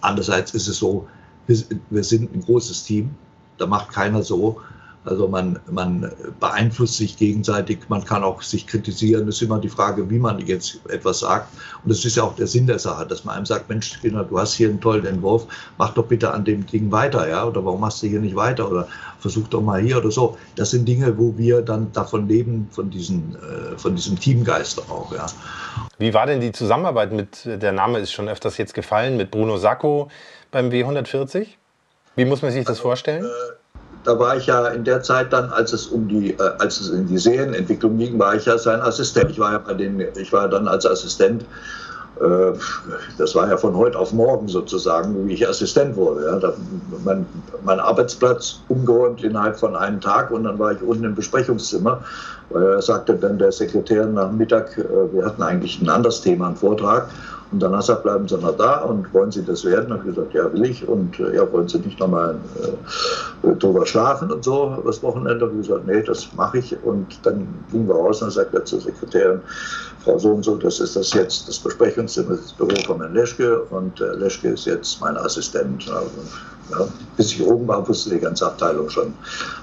Andererseits ist es so, wir, wir sind ein großes Team, da macht keiner so. Also man, man beeinflusst sich gegenseitig, man kann auch sich kritisieren. Es ist immer die Frage, wie man jetzt etwas sagt. Und das ist ja auch der Sinn der Sache, dass man einem sagt, Mensch, du hast hier einen tollen Entwurf, mach doch bitte an dem Ding weiter, ja? Oder warum machst du hier nicht weiter? Oder versuch doch mal hier oder so. Das sind Dinge, wo wir dann davon leben, von, diesen, äh, von diesem Teamgeist auch, ja. Wie war denn die Zusammenarbeit mit, der Name ist schon öfters jetzt gefallen, mit Bruno Sacco beim W140? Wie muss man sich das also, vorstellen? Äh, da war ich ja in der Zeit dann, als es um die, äh, als es in die Serienentwicklung ging, war ich ja sein Assistent. Ich war ja bei den, ich war dann als Assistent äh, das war ja von heute auf morgen sozusagen, wie ich Assistent wurde. Ja. Da, mein, mein, Arbeitsplatz umgeräumt innerhalb von einem Tag und dann war ich unten im Besprechungszimmer, weil er sagte dann der Sekretär nach Mittag, äh, wir hatten eigentlich ein anderes Thema, einen Vortrag. Und dann hat er gesagt, bleiben Sie noch da und wollen Sie das werden? Und ich gesagt, ja, will ich. Und äh, ja, wollen Sie nicht nochmal äh, drüber schlafen und so, das Wochenende? Und ich gesagt, nee, das mache ich. Und dann gingen wir raus und dann sagt er zur Sekretärin, Frau so und so, das ist das jetzt, das Besprechungszimmer, das Büro von Herrn Leschke und äh, Leschke ist jetzt mein Assistent. Also, ja, bis ich oben war, wusste die ganze Abteilung schon,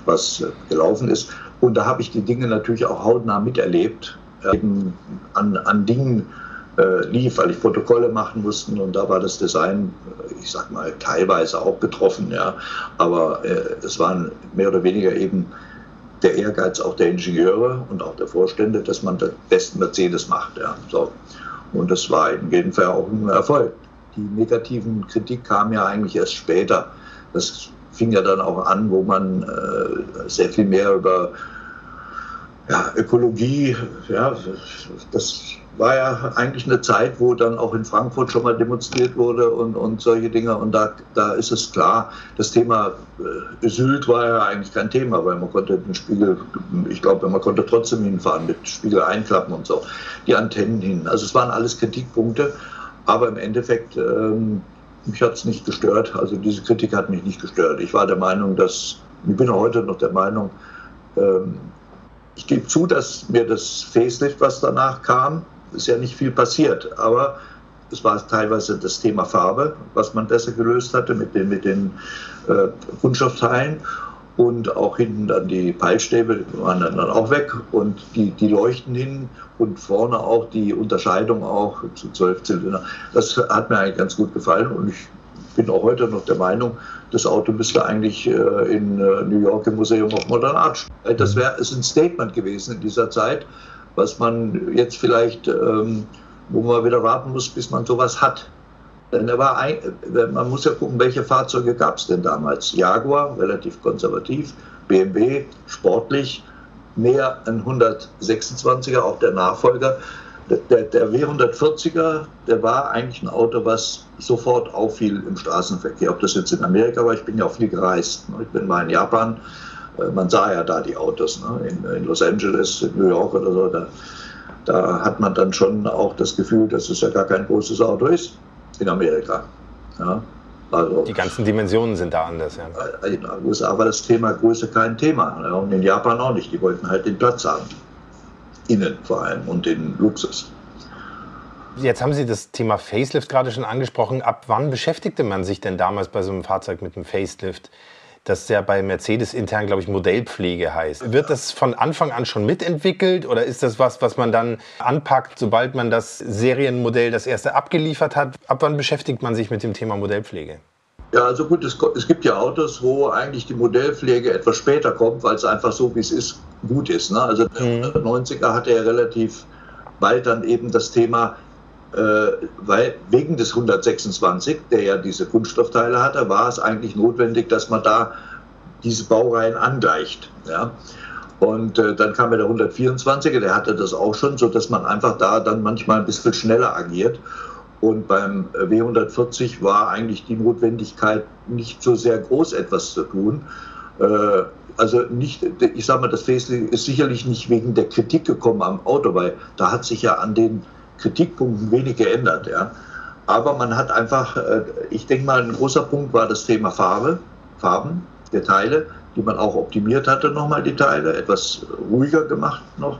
was äh, gelaufen ist. Und da habe ich die Dinge natürlich auch hautnah miterlebt, eben an, an Dingen äh, lief, weil ich Protokolle machen musste und da war das Design, äh, ich sag mal, teilweise auch betroffen, ja. Aber äh, es waren mehr oder weniger eben der Ehrgeiz auch der Ingenieure und auch der Vorstände, dass man den besten Mercedes macht. Ja. So. Und das war in jedem Fall auch ein Erfolg. Die negativen Kritik kam ja eigentlich erst später. Das fing ja dann auch an, wo man äh, sehr viel mehr über ja, Ökologie, ja, das war ja eigentlich eine Zeit, wo dann auch in Frankfurt schon mal demonstriert wurde und, und solche Dinge. Und da, da ist es klar, das Thema äh, Sylt war ja eigentlich kein Thema, weil man konnte den Spiegel, ich glaube, man konnte trotzdem hinfahren mit Spiegel einklappen und so, die Antennen hin. Also es waren alles Kritikpunkte, aber im Endeffekt, ähm, mich hat es nicht gestört. Also diese Kritik hat mich nicht gestört. Ich war der Meinung, dass, ich bin heute noch der Meinung, ähm, ich gebe zu, dass mir das Facelift, was danach kam, ist ja nicht viel passiert, aber es war teilweise das Thema Farbe, was man besser gelöst hatte mit den, mit den äh, Kunststoffteilen und auch hinten dann die Peilstäbe waren dann auch weg und die, die leuchten hin und vorne auch die Unterscheidung auch zu 12 Zylinder. Das hat mir eigentlich ganz gut gefallen und ich bin auch heute noch der Meinung, das Auto müsste eigentlich äh, in äh, New York im Museum of Modern Art. Das wäre ein Statement gewesen in dieser Zeit was man jetzt vielleicht, ähm, wo man wieder warten muss, bis man sowas hat. Denn er war ein, man muss ja gucken, welche Fahrzeuge gab es denn damals. Jaguar, relativ konservativ, BMW, sportlich, mehr ein 126er, auch der Nachfolger. Der, der W140er, der war eigentlich ein Auto, was sofort auffiel im Straßenverkehr. Ob das jetzt in Amerika war, ich bin ja auch viel gereist. Ich bin mal in Japan äh, man sah ja da die Autos ne? in, in, Los Angeles, in New York oder so. Da, da, hat man dann schon auch das Gefühl, dass es ja gar kein großes Auto ist in Amerika. Ja? Also, die ganzen Dimensionen sind da anders. Ja. Äh, in den USA war das Thema Größe kein Thema. Ja? Und in Japan auch nicht. Die wollten halt den Platz haben. Innen vor allem und den Luxus. Jetzt haben Sie das Thema Facelift gerade schon angesprochen. Ab wann beschäftigte man sich denn damals bei so einem Fahrzeug mit einem Facelift? Das ja bei Mercedes intern, glaube ich, Modellpflege heißt. Wird das von Anfang an schon mitentwickelt oder ist das was, was man dann anpackt, sobald man das Serienmodell, das erste abgeliefert hat? Ab wann beschäftigt man sich mit dem Thema Modellpflege? Ja, also gut, es, es, gibt ja Autos, wo eigentlich die Modellpflege etwas später kommt, weil es einfach so, wie es ist, gut ist. Ne? Also der mhm. 90er hatte ja relativ bald dann eben das Thema, weil wegen des 126, der ja diese Kunststoffteile hatte, war es eigentlich notwendig, dass man da diese Baureihen angleicht. Ja? Und äh, dann kam ja der 124er, der hatte das auch schon, sodass man einfach da dann manchmal ein bisschen schneller agiert. Und beim äh, W140 war eigentlich die Notwendigkeit nicht so sehr groß, etwas zu tun. Äh, also nicht, ich sage mal, das Facelift ist sicherlich nicht wegen der Kritik gekommen am Auto, weil da hat sich ja an den Kritikpunkten wenig geändert. Ja. Aber man hat einfach, äh, ich denke mal, ein großer Punkt war das Thema Farbe, Farben der Teile, die man auch optimiert hatte, nochmal die Teile, etwas ruhiger gemacht noch.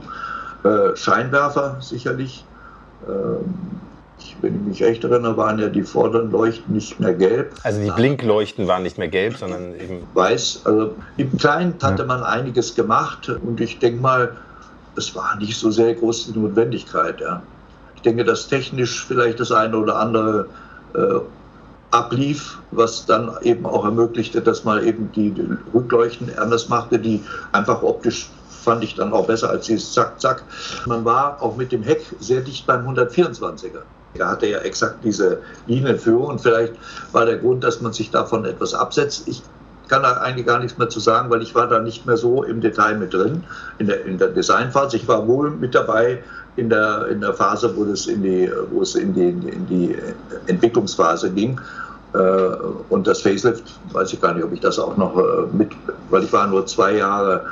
Äh, Scheinwerfer sicherlich. Ähm, wenn ich mich recht erinnere, waren ja die vorderen Leuchten nicht mehr gelb. Also die Blinkleuchten waren nicht mehr gelb, sondern eben weiß. Also im Kleinen hatte man einiges gemacht und ich denke mal, es war nicht so sehr groß die Notwendigkeit. Ja denke, dass technisch vielleicht das eine oder andere äh, ablief, was dann eben auch ermöglichte, dass man eben die, Rückleuchten anders machte, die einfach optisch fand ich dann auch besser als dieses Zack, Zack. Man war auch mit dem Heck sehr dicht beim 124er. Er hatte ja exakt diese Linienführung und vielleicht war der Grund, dass man sich davon etwas absetzt. Ich kann da eigentlich gar nichts mehr zu sagen, weil ich war da nicht mehr so im Detail mit drin in der, in der Designphase. Ich war wohl mit dabei, in der, in der Phase, wo es in die, wo es in die, in die Entwicklungsphase ging. Äh, und das Facelift, weiß ich gar nicht, ob ich das auch noch äh, mit, weil ich war nur zwei Jahre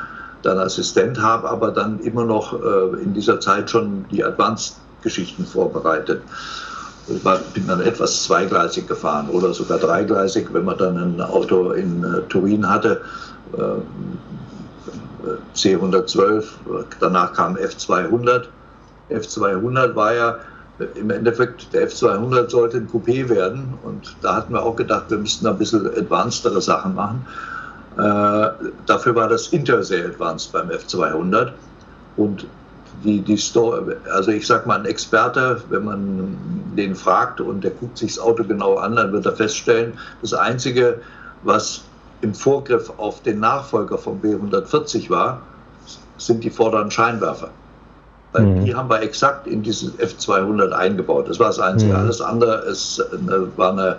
dann Assistent, habe aber dann immer noch äh, in dieser Zeit schon die Advanced-Geschichten vorbereitet. Ich bin dann etwas zweigleisig gefahren oder sogar dreigleisig, wenn man dann ein Auto in Turin hatte. C112, danach kam F200 F200 war ja im Endeffekt, der F200 sollte ein Coupé werden und da hatten wir auch gedacht, wir müssten ein bisschen advancedere Sachen machen. Äh, dafür war das Inter sehr advanced beim F200 und die, die Store, also ich sag mal, ein Experte, wenn man den fragt und der guckt sich das Auto genau an, dann wird er feststellen, das Einzige, was im Vorgriff auf den Nachfolger vom B140 war, sind die vorderen Scheinwerfer. Mhm. die haben wir exakt in diesen F200 eingebaut. Das war das Einzige. Mhm. Alles andere ist eine, war eine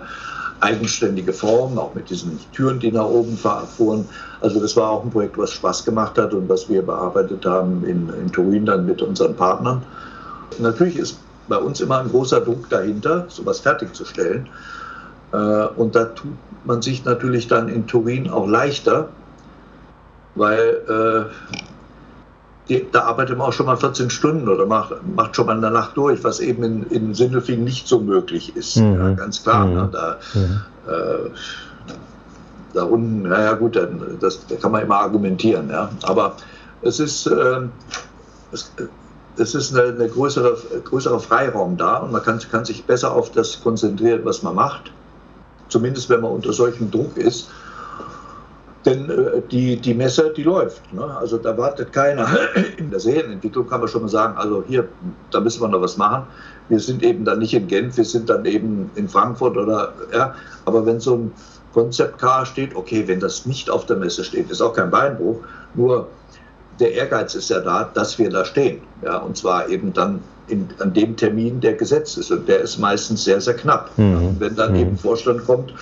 eigenständige Form, auch mit diesen Türen, die nach oben fuhren. Also das war auch ein Projekt, was Spaß gemacht hat und was wir bearbeitet haben in, in Turin dann mit unseren Partnern. Natürlich ist bei uns immer ein großer Druck dahinter, sowas fertigzustellen. Äh, und da tut man sich natürlich dann in Turin auch leichter, weil äh, da arbeitet man auch schon mal 14 Stunden oder macht, macht schon mal eine Nacht durch, was eben in, in Sindelfingen nicht so möglich ist. Mhm. Ja, ganz klar. Mhm. Ne, da, äh, da unten, naja gut, dann, das, da kann man immer argumentieren. Ja. Aber es ist, äh, es, es ist eine, eine größere, größere Freiraum da und man kann, kann sich besser auf das konzentrieren, was man macht. Zumindest wenn man unter solchem Druck ist. Denn äh, die, die Messe, die läuft. Ne? Also da wartet keiner. [clears throat] In der Serienentwicklung kann man schon mal sagen, also hier, da müssen wir noch was machen. Wir sind eben dann nicht in Genf, wir sind dann eben in Frankfurt oder, ja. Aber wenn so ein Concept Car steht, okay, wenn das nicht auf der Messe steht, ist auch kein Beinbruch. Nur der Ehrgeiz ist ja da, dass wir da stehen. Ja, und zwar eben dann in, an dem Termin, der gesetzt ist. Und der ist meistens sehr, sehr knapp. Mhm. Wenn dann mhm. eben Vorstand kommt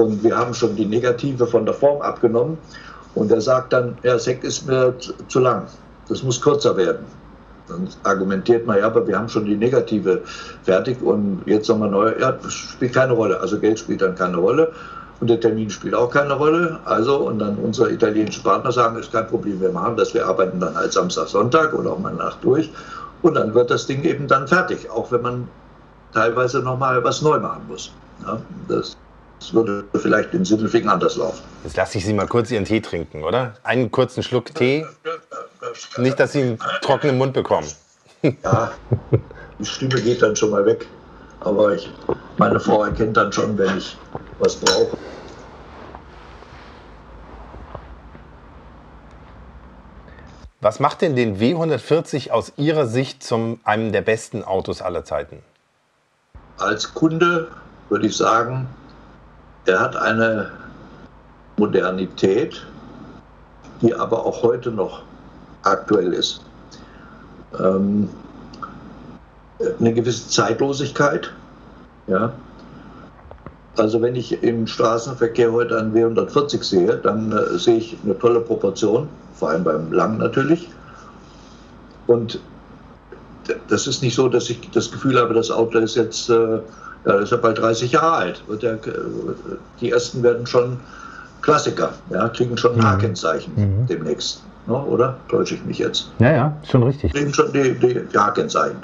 und wir haben schon die Negative von der Form abgenommen. Und er sagt dann, ja, Sekt ist mir zu, lang. Das muss kürzer werden. Dann argumentiert man, ja, aber wir haben schon die Negative fertig und jetzt nochmal neu. Ja, das spielt keine Rolle. Also Geld spielt dann keine Rolle und der Termin spielt auch keine Rolle. Also, und dann unsere italienischen Partner sagen, ist kein Problem, wir machen das, wir arbeiten dann halt Samstag, Sonntag oder auch mal Nacht durch. Und dann wird das Ding eben dann fertig, auch wenn man teilweise nochmal was neu machen muss. Ja, das es würde vielleicht in Sindelfingen anders laufen. Jetzt lasse ich Sie mal kurz Ihren Tee trinken, oder? Einen kurzen Schluck Tee. Nicht, dass Sie einen trockenen Mund bekommen. [laughs] Ja, die Stimme geht dann schon mal weg. Aber ich, meine Frau erkennt dann schon, wenn ich was brauche. Was macht denn den W140 aus Ihrer Sicht zum einem der besten Autos aller Zeiten? Als Kunde würde ich sagen, er hat eine Modernität, die aber auch heute noch aktuell ist. Ähm, eine gewisse Zeitlosigkeit. Ja. Also wenn ich im Straßenverkehr heute einen W140 sehe, dann äh, sehe ich eine tolle Proportion, vor allem beim Lang natürlich. Und das ist nicht so, dass ich das Gefühl habe, das Auto ist jetzt äh, ja, das ist ja bald 30 Jahre alt. Der, die ersten werden schon Klassiker, ja, kriegen schon ein H-Kennzeichen mhm. demnächst. Ne, oder? Täusche ich mich jetzt? Ja, ja, schon richtig. Kriegen schon die, die, die H-Kennzeichen.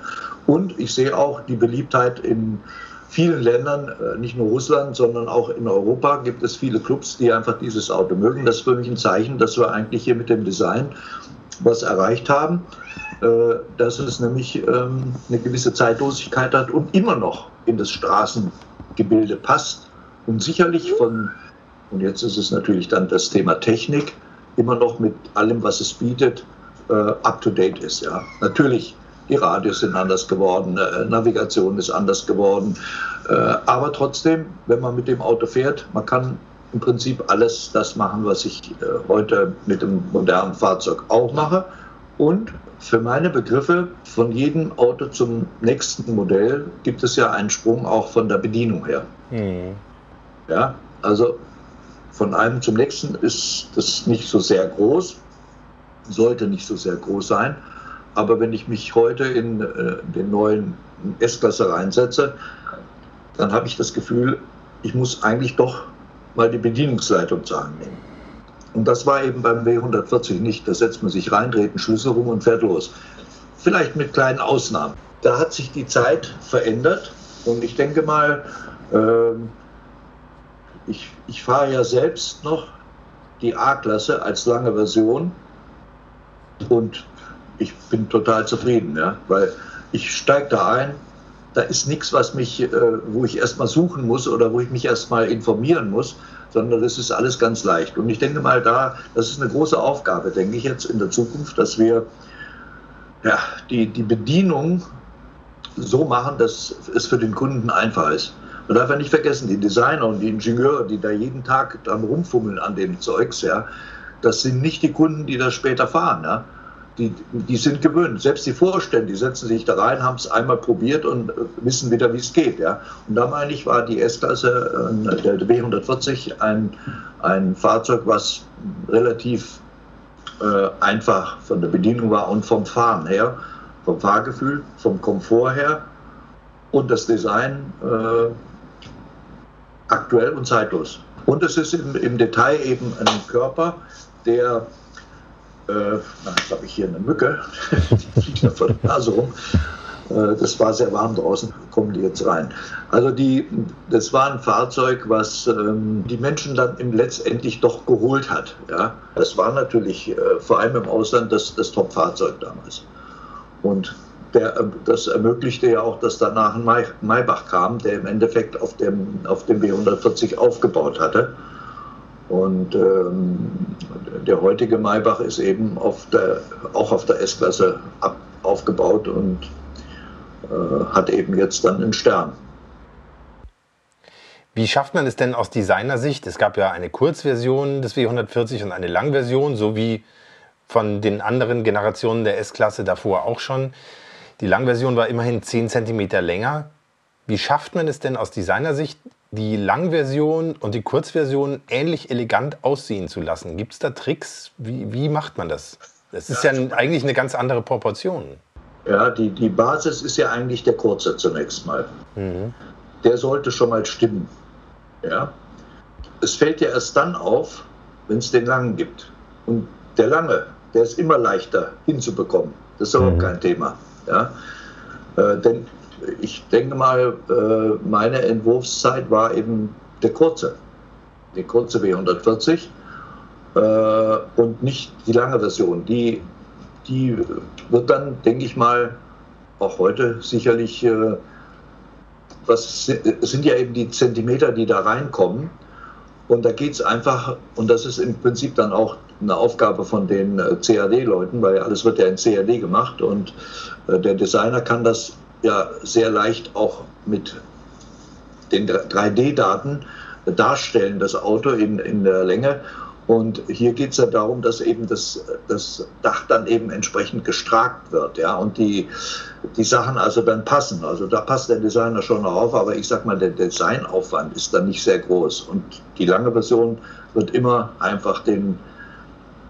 Und ich sehe auch die Beliebtheit in vielen Ländern, äh, nicht nur Russland, sondern auch in Europa gibt es viele Clubs, die einfach dieses Auto mögen. Das ist für mich ein Zeichen, dass wir eigentlich hier mit dem Design was erreicht haben, äh, dass es nämlich ähm, eine gewisse Zeitlosigkeit hat und immer noch in das Straßengebilde passt und sicherlich von, und jetzt ist es natürlich dann das Thema Technik, immer noch mit allem, was es bietet, äh, up-to-date ist. Ja. Natürlich, die Radios sind anders geworden, äh, Navigation ist anders geworden, äh, aber trotzdem, wenn man mit dem Auto fährt, man kann im Prinzip alles das machen, was ich äh, heute mit dem modernen Fahrzeug auch mache. Und für meine Begriffe, von jedem Auto zum nächsten Modell gibt es ja einen Sprung auch von der Bedienung her. Mhm. Ja, also von einem zum nächsten ist das nicht so sehr groß, sollte nicht so sehr groß sein. Aber wenn ich mich heute in äh, den neuen S-Klasse reinsetze, dann habe ich das Gefühl, ich muss eigentlich doch mal die Bedienungsleitung zur Hand nehmen. Und das war eben beim W140 nicht. Da setzt man sich rein, dreht einen Schlüssel rum und fährt los. Vielleicht mit kleinen Ausnahmen. Da hat sich die Zeit verändert und ich denke mal, äh, ich, ich fahre ja selbst noch die A-Klasse als lange Version und ich bin total zufrieden, ja, weil ich steige da ein, da ist nichts, was mich, äh, wo ich erstmal suchen muss oder wo ich mich erstmal informieren muss, sondern das ist alles ganz leicht. Und ich denke mal, da, das ist eine große Aufgabe, denke ich jetzt in der Zukunft, dass wir ja, die, die Bedienung so machen, dass es für den Kunden einfach ist. Man darf ja nicht vergessen, die Designer und die Ingenieure, die da jeden Tag dran rumfummeln an dem Zeugs, ja, das sind nicht die Kunden, die das später fahren. Ja. Die, die sind gewöhnt. Selbst die Vorstände, die setzen sich da rein, haben es einmal probiert und wissen wieder, wie es geht. Ja. Und da meine ich, war die S-Klasse, äh, der W140, ein, ein Fahrzeug, was relativ äh, einfach von der Bedienung war und vom Fahren her, vom Fahrgefühl, vom Komfort her und das Design äh, aktuell und zeitlos. Und es ist im, im Detail eben ein Körper, der, äh, jetzt habe ich hier eine Mücke, die fliegt mir vor der Nase rum. Äh, das war sehr warm draußen, kommen die jetzt rein. Also die, das war ein Fahrzeug, was ähm, die Menschen dann im letztendlich doch geholt hat. Ja? Das war natürlich äh, vor allem im Ausland das, das Top-Fahrzeug damals. Und der, ähm, das ermöglichte ja auch, dass danach ein Maybach kam, der im Endeffekt auf dem, auf dem B140 aufgebaut hatte. Und ähm, der heutige Maybach ist eben auf der, auch auf der S-Klasse aufgebaut und äh, hat eben jetzt dann einen Stern. Wie schafft man es denn aus Designersicht? Es gab ja eine Kurzversion des W140 und eine Langversion, so wie von den anderen Generationen der S-Klasse davor auch schon. Die Langversion war immerhin 10 cm länger. Wie schafft man es denn aus Designersicht, die Langversion und die Kurzversion ähnlich elegant aussehen zu lassen? Gibt es da Tricks? Wie, wie macht man das? Das ist ja, ja eigentlich eine ganz andere Proportion. Ja, die, die Basis ist ja eigentlich der kurze zunächst mal. Mhm. Der sollte schon mal stimmen. Ja? Es fällt ja erst dann auf, wenn es den langen gibt. Und der lange, der ist immer leichter hinzubekommen. Das ist überhaupt mhm. kein Thema. Ja? Äh, denn ich denke mal, äh, meine Entwurfszeit war eben der kurze, die kurze W140 äh, und nicht die lange Version. Die, die wird dann, denke ich mal, auch heute sicherlich, äh, was sind ja eben die Zentimeter, die da reinkommen. Und da geht es einfach, und das ist im Prinzip dann auch eine Aufgabe von den CAD-Leuten, weil alles wird ja in CAD gemacht und der Designer kann das ja sehr leicht auch mit den 3D-Daten darstellen, das Auto in, in der Länge. Und hier geht es ja darum, dass eben das, das Dach dann eben entsprechend gestrakt wird, ja, und die, die Sachen also dann passen. Also da passt der Designer schon auf, aber ich sag mal, der Designaufwand ist dann nicht sehr groß. Und die lange Version wird immer einfach den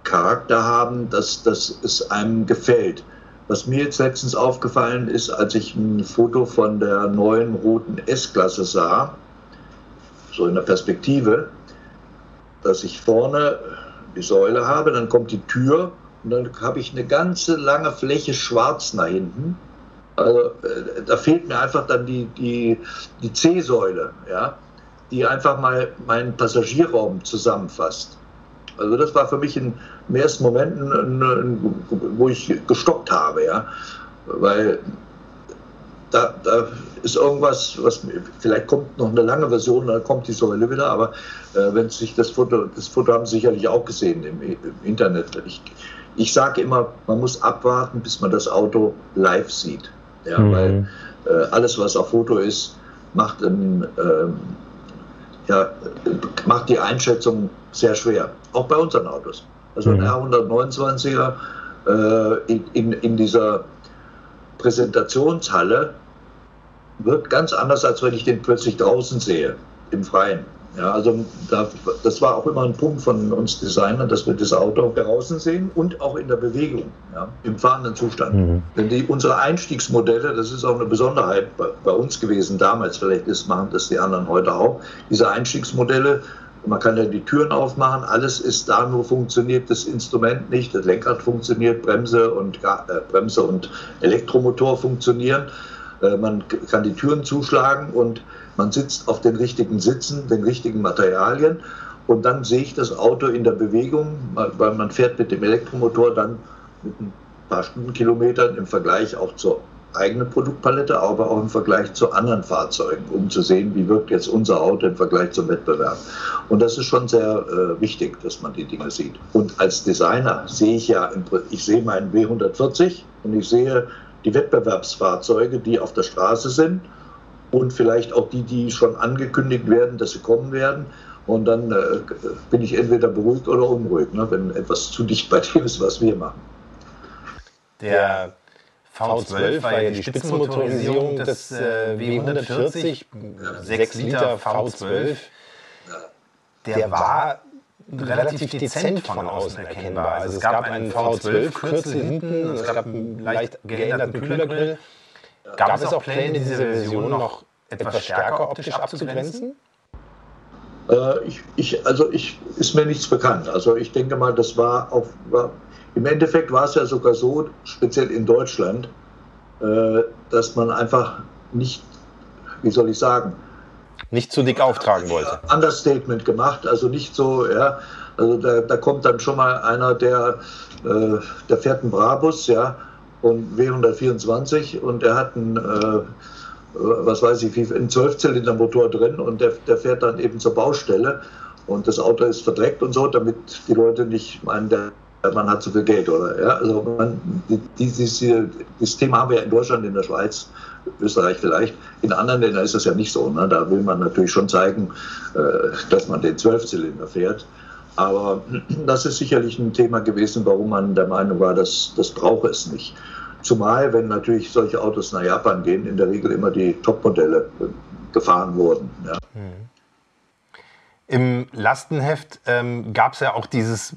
Charakter haben, dass, dass es einem gefällt. Was mir jetzt letztens aufgefallen ist, als ich ein Foto von der neuen roten S-Klasse sah, so in der Perspektive, dass ich vorne die Säule habe, dann kommt die Tür und dann habe ich eine ganze lange Fläche schwarz nach hinten. Also äh, da fehlt mir einfach dann die, die, die C-Säule, ja, die einfach mal meinen Passagierraum zusammenfasst. Also das war für mich in, im ersten Moment, ein, ein, wo ich gestoppt habe, ja, weil da, da ist irgendwas, was vielleicht kommt noch eine lange Version, dann kommt die Säule wieder, aber äh, wenn sich das Foto, das Foto haben Sie sicherlich auch gesehen im, im Internet. Ich, ich sage immer, man muss abwarten, bis man das Auto live sieht, ja, mhm. weil äh, alles, was auf Foto ist, macht, ein, ähm, ja, macht die Einschätzung sehr schwer, auch bei unseren Autos. Also ein mhm. R129er äh, in, in, in dieser Präsentationshalle wird ganz anders, als wenn ich den plötzlich draußen sehe, im Freien. Ja, also da, das war auch immer ein Punkt von uns Designern, dass wir das Auto draußen sehen und auch in der Bewegung, ja, im fahrenden Zustand. Mhm. Denn die, unsere Einstiegsmodelle, das ist auch eine Besonderheit bei, bei uns gewesen damals, vielleicht ist, machen das die anderen heute auch, diese Einstiegsmodelle, man kann ja die Türen aufmachen, alles ist da, nur funktioniert das Instrument nicht, das Lenkrad funktioniert, Bremse und, äh, Bremse und Elektromotor funktionieren. Äh, man kann die Türen zuschlagen und man sitzt auf den richtigen Sitzen, den richtigen Materialien. Und dann sehe ich das Auto in der Bewegung, weil man fährt mit dem Elektromotor dann mit ein paar Stundenkilometern im Vergleich auch zur eigenen Produktpalette, aber auch im Vergleich zu anderen Fahrzeugen, um zu sehen, wie wirkt jetzt unser Auto im Vergleich zum Wettbewerb. Und das ist schon sehr äh, wichtig, dass man die Dinge sieht. Und als Designer sehe ich ja, ich sehe meinen W140 und ich sehe die Wettbewerbsfahrzeuge, die auf der Straße sind und vielleicht auch die, die schon angekündigt werden, dass sie kommen werden. Und dann äh, bin ich entweder beruhigt oder unruhig, ne, wenn etwas zu dicht bei dem ist, was wir machen. Der V12 war ja die Spitzenmotorisierung des äh, W140, 6 Liter V12. Der war relativ dezent von außen erkennbar. Also es gab einen V12-Kürzel hinten, es gab einen leicht geänderten Kühlergrill. Gab es auch Pläne, diese Version noch etwas stärker optisch abzugrenzen? Äh, ich, ich, also ich, ist mir nichts bekannt. Also ich denke mal, das war auf, war, im Endeffekt war es ja sogar so, speziell in Deutschland, äh, dass man einfach nicht, wie soll ich sagen, nicht zu dick auftragen wollte. Understatement gemacht, also nicht so, ja, also da, da kommt dann schon mal einer, der, äh, der fährt einen Brabus, ja, und W124 und der hat einen, äh, was weiß ich, einen Zwölfzylindermotor drin und der, der fährt dann eben zur Baustelle und das Auto ist verdreckt und so, damit die Leute nicht meinen, der man hat zu viel Geld, oder? Ja, also man, dieses, dieses Thema haben wir in Deutschland, in der Schweiz, Österreich vielleicht. In anderen Ländern ist das ja nicht so. Ne? Da will man natürlich schon zeigen, äh, dass man den Zwölfzylinder fährt. Aber [clears throat] das ist sicherlich ein Thema gewesen, warum man der Meinung war, dass das brauche es nicht. Zumal, wenn natürlich solche Autos nach Japan gehen, in der Regel immer die Topmodelle äh, gefahren wurden. Ja. Mhm. Im Lastenheft ähm, gab es ja auch dieses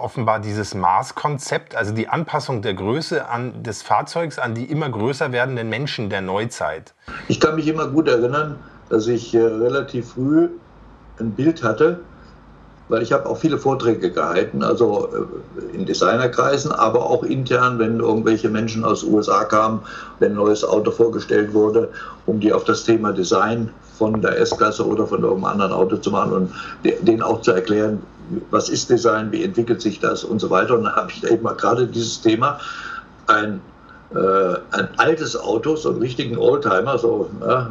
offenbar dieses Maßkonzept, also die Anpassung der Größe an, des Fahrzeugs an die immer größer werdenden Menschen der Neuzeit. Ich kann mich immer gut erinnern, dass ich äh, relativ früh ein Bild hatte, weil ich habe auch viele Vorträge gehalten, also äh, in Designerkreisen, aber auch intern, wenn irgendwelche Menschen aus den USA kamen, wenn ein neues Auto vorgestellt wurde, um die auf das Thema Design von der S-Klasse oder von irgendeinem anderen Auto zu machen und denen auch zu erklären, was ist Design, wie entwickelt sich das und so weiter. Und dann habe ich eben mal gerade dieses Thema, ein, äh, ein altes Auto, so einen richtigen Oldtimer, so ja,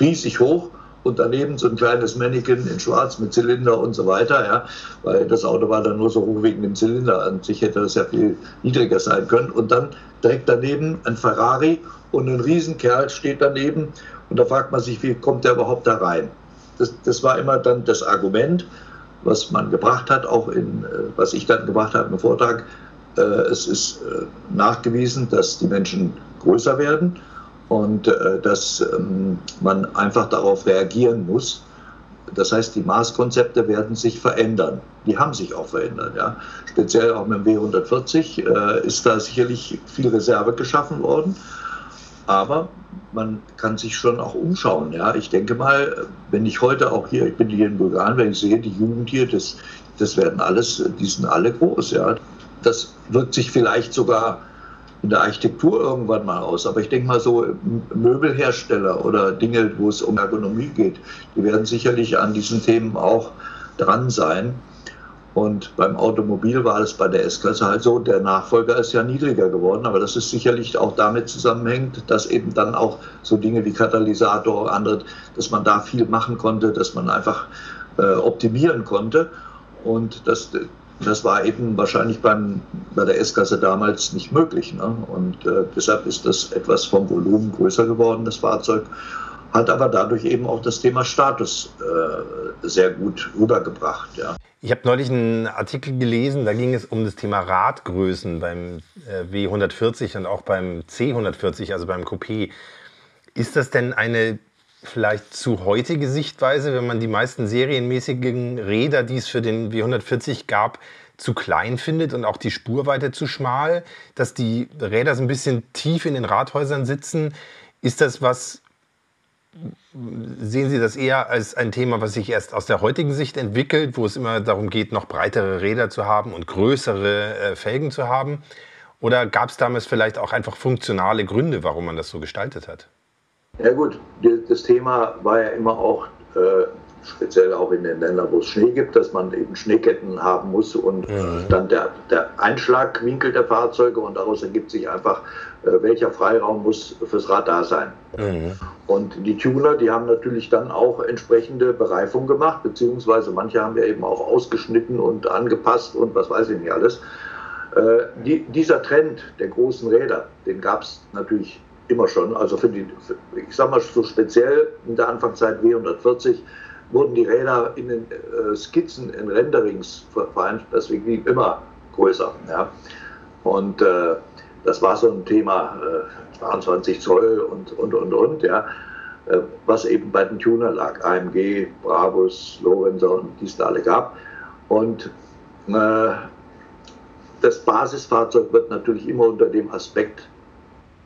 riesig hoch, und daneben so ein kleines Mannequin in Schwarz mit Zylinder und so weiter, ja, weil das Auto war dann nur so hoch wegen dem Zylinder. An sich hätte das ja viel niedriger sein können. Und dann direkt daneben ein Ferrari und ein Riesenkerl steht daneben und da fragt man sich, wie kommt der überhaupt da rein? Das, das war immer dann das Argument, was man gebracht hat, auch in, äh, was ich dann gebracht habe im Vortrag. Äh, es ist äh, nachgewiesen, dass die Menschen größer werden und dass ähm, man einfach darauf reagieren muss. Das heißt, die Maßkonzepte werden sich verändern. Die haben sich auch verändert. Ja. Speziell auch mit dem W140 äh, ist da sicherlich viel Reserve geschaffen worden. Aber man kann sich schon auch umschauen. Ja. Ich denke mal, wenn ich heute auch hier, ich bin hier in Bulgarien, wenn ich sehe, die Jugend hier, das, das werden alles, die sind alle groß. Ja. Das wirkt sich vielleicht sogar in der Architektur irgendwann mal aus. Aber ich denke mal so Möbelhersteller oder Dinge, wo es um Ergonomie geht, die werden sicherlich an diesen Themen auch dran sein. Und beim Automobil war es bei der S-Klasse halt so, der Nachfolger ist ja niedriger geworden, aber das ist sicherlich auch damit zusammenhängt, dass eben dann auch so Dinge wie Katalysator, andere, dass man da viel machen konnte, dass man einfach äh, optimieren konnte. Und das, das war eben wahrscheinlich beim, bei der S-Klasse damals nicht möglich. Ne? Und äh, deshalb ist das etwas vom Volumen größer geworden, das Fahrzeug. Hat aber dadurch eben auch das Thema Status äh, sehr gut rübergebracht. Ja. Ich habe neulich einen Artikel gelesen, da ging es um das Thema Radgrößen beim äh, W140 und auch beim C140, also beim Coupé. Ist das denn eine vielleicht zu heutige Sichtweise, wenn man die meisten serienmäßigen Räder, die es für den W140 gab, zu klein findet und auch die Spurweite zu schmal, dass die Räder so ein bisschen tief in den Rathäusern sitzen. Ist das was, sehen Sie das eher als ein Thema, was sich erst aus der heutigen Sicht entwickelt, wo es immer darum geht, noch breitere Räder zu haben und größere äh, Felgen zu haben? Oder gab es damals vielleicht auch einfach funktionale Gründe, warum man das so gestaltet hat? Ja gut, das Thema war ja immer auch äh, speziell auch in den Ländern, wo es Schnee gibt, dass man eben Schneeketten haben muss und mhm. dann der, der Einschlagwinkel der Fahrzeuge und daraus ergibt sich einfach, welcher Freiraum muss fürs Rad da sein. Mhm. Und die Tuner, die haben natürlich dann auch entsprechende Bereifung gemacht, beziehungsweise manche haben ja eben auch ausgeschnitten und angepasst und was weiß ich nicht alles. Äh, die, dieser Trend der großen Räder, den gab es natürlich immer schon. Also für die, für, ich sag mal so speziell in der Anfangszeit W140 wurden die Räder in den äh, Skizzen, in Renderings deswegen immer größer. Ja. Und äh, das war so ein Thema, äh, 22 Zoll und, und, und, und, ja, äh, was eben bei den Tuner lag. AMG, Brabus, Lorenzer und die es da alle gab. Und äh, das Basisfahrzeug wird natürlich immer unter dem Aspekt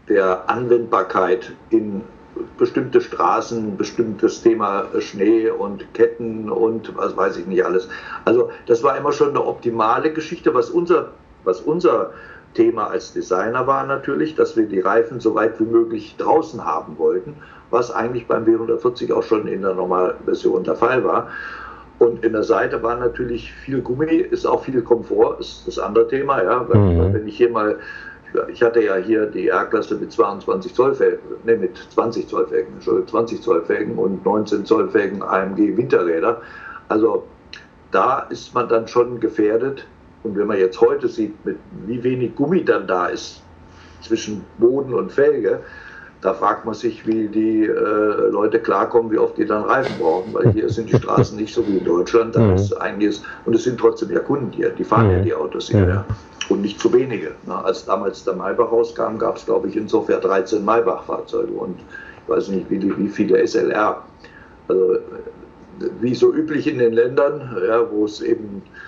der Anwendbarkeit in bestimmte Straßen, bestimmtes Thema Schnee und Ketten und was weiß ich nicht alles. Also das war immer schon eine optimale Geschichte, was unser, was unser Thema als Designer war natürlich, dass wir die Reifen so weit wie möglich draußen haben wollten, was eigentlich beim W140 auch schon in der Normalversion der Fall war. Und in der Seite war natürlich viel Gummi, ist auch viel Komfort, ist das andere Thema. Ja? Mhm. Wenn ich hier mal ich hatte ja hier die R-Klasse mit 22 Zoll Felgen, ne, mit 20 Zoll Felgen, 20 Zoll Felgen und 19 Zoll Felgen AMG Winterräder. Also da ist man dann schon gefährdet. Und wenn man jetzt heute sieht, mit wie wenig Gummi dann da ist zwischen Boden und Felge, da fragt man sich, wie die äh, Leute klarkommen, wie oft die dann Reifen brauchen, weil hier sind die [laughs] Straßen nicht so wie in Deutschland. Da mhm. ist einiges, und es sind trotzdem ja Kunden hier, die fahren mhm. ja die Autos hier. Ja. Und nicht zu wenige. Ne? Als damals der Maybach rauskam, gab es, glaube ich, insofern 13 Maybach-Fahrzeuge und ich weiß nicht, wie, wie viele SLR. Also wie so üblich in den Ländern, ja, wo es eben äh,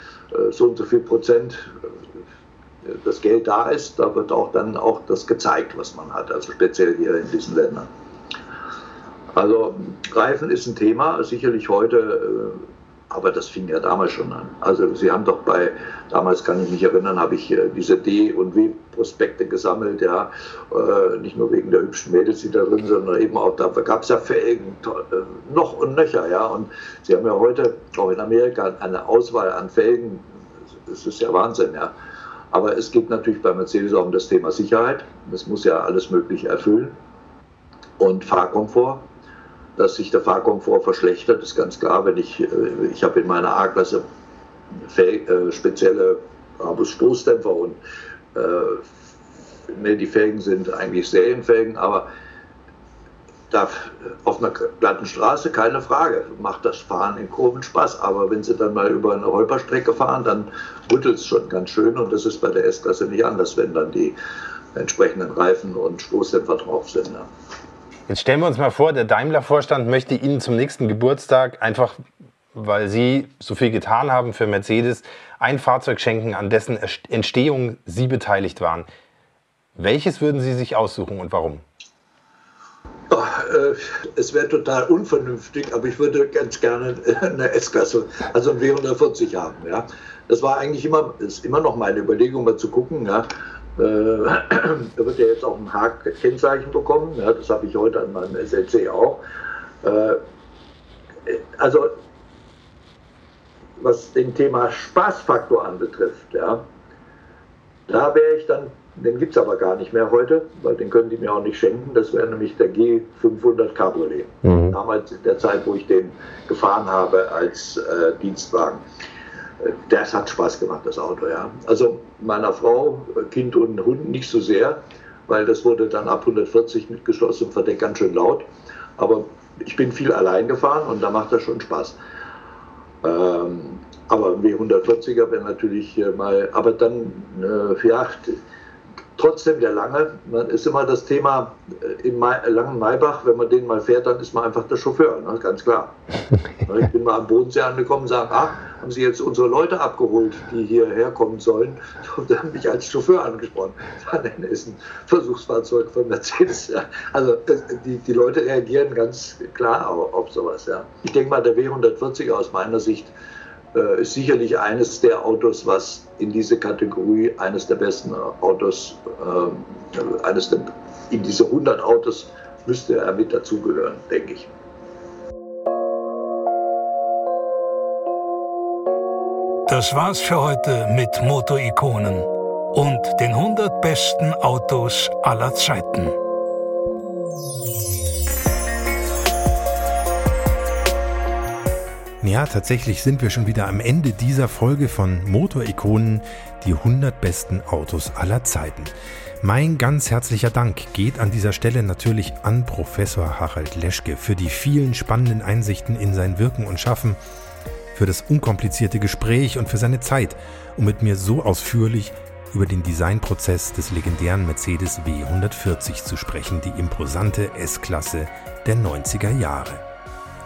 so und so viel Prozent äh, das Geld da ist, da wird auch dann auch das gezeigt, was man hat, also speziell hier in diesen Ländern. Also Reifen ist ein Thema, sicherlich heute äh, aber das fing ja damals schon an. Also Sie haben doch bei, damals kann ich mich erinnern, habe ich äh, diese D- und W-Prospekte gesammelt, ja, äh, nicht nur wegen der hübschen Mädels, die da drin sind, sondern eben auch, da gab es ja Felgen, äh, noch und nöcher, ja. Und Sie haben ja heute auch in Amerika eine Auswahl an Felgen, das ist ja Wahnsinn, ja. Aber es geht natürlich bei Mercedes auch um das Thema Sicherheit. Das muss ja alles Mögliche erfüllen. Und Fahrkomfort dass sich der Fahrkomfort verschlechtert, ist ganz klar. Wenn ich, äh, ich habe in meiner A-Klasse äh, spezielle Stoßdämpfer und ne, die Felgen sind eigentlich Serienfelgen, aber da, auf einer glatten Straße, keine Frage, macht das Fahren in Kurven Spaß. Aber wenn Sie dann mal über eine Holperstrecke fahren, dann rüttelt es schon ganz schön und das ist bei der S-Klasse nicht anders, wenn dann die entsprechenden Reifen und Stoßdämpfer drauf sind. Ja. Jetzt stellen wir uns mal vor, der Daimler-Vorstand möchte Ihnen zum nächsten Geburtstag einfach, weil Sie so viel getan haben für Mercedes, ein Fahrzeug schenken, an dessen Entstehung Sie beteiligt waren. Welches würden Sie sich aussuchen und warum? Äh, es wäre total unvernünftig, aber ich würde ganz gerne eine S-Klasse, also ein W140 haben. Ja. Das war eigentlich immer, ist immer noch meine Überlegung, mal zu gucken, ja, äh, [clears throat] da wird ja jetzt auch ein Haag-Kennzeichen bekommen. Ja, das habe ich heute an meinem SLC auch. Äh, also, was den Thema Spaßfaktor anbetrifft, ja, da wäre ich dann, den gibt es aber gar nicht mehr heute, weil den können die mir auch nicht schenken. Das wäre nämlich der G500 Cabriolet. Mhm. Damals in der Zeit, wo ich den gefahren habe als äh, Dienstwagen das hat Spaß gemacht, das Auto, ja. Also meiner Frau, Kind und Hund nicht so sehr, weil das wurde dann ab 140 mit geschlossenem Verdeck ganz schön laut. Aber ich bin viel allein gefahren und da macht das schon Spaß. Ähm, aber ein W140er wäre natürlich mal, aber dann, äh, ja, trotzdem der Lange, man ist immer das Thema äh, im Mai, Langen Maybach, wenn man den mal fährt, dann ist man einfach der Chauffeur, ne? ganz klar. [laughs] ich bin mal am Bodensee angekommen und sage, ach, haben Sie jetzt unsere Leute abgeholt, die hierher kommen sollen? [laughs] Und haben mich als Chauffeur angesprochen. [laughs] Dann ist ein Versuchsfahrzeug von Mercedes. Ja. Also die, die Leute reagieren ganz klar auf, auf sowas. Ja. Ich denke mal, der W140 aus meiner Sicht äh, ist sicherlich eines der Autos, was in diese Kategorie eines der besten Autos, äh, eines der, in diese 100 Autos müsste er mit dazugehören, denke ich. Das war's für heute mit Motorikonen und den 100 besten Autos aller Zeiten. Ja, tatsächlich sind wir schon wieder am Ende dieser Folge von Motorikonen, die 100 besten Autos aller Zeiten. Mein ganz herzlicher Dank geht an dieser Stelle natürlich an Professor Harald Leschke für die vielen spannenden Einsichten in sein Wirken und Schaffen, für das unkomplizierte Gespräch und für seine Zeit, um mit mir so ausführlich über den Designprozess des legendären Mercedes W140 zu sprechen, die imposante S-Klasse der 90er Jahre.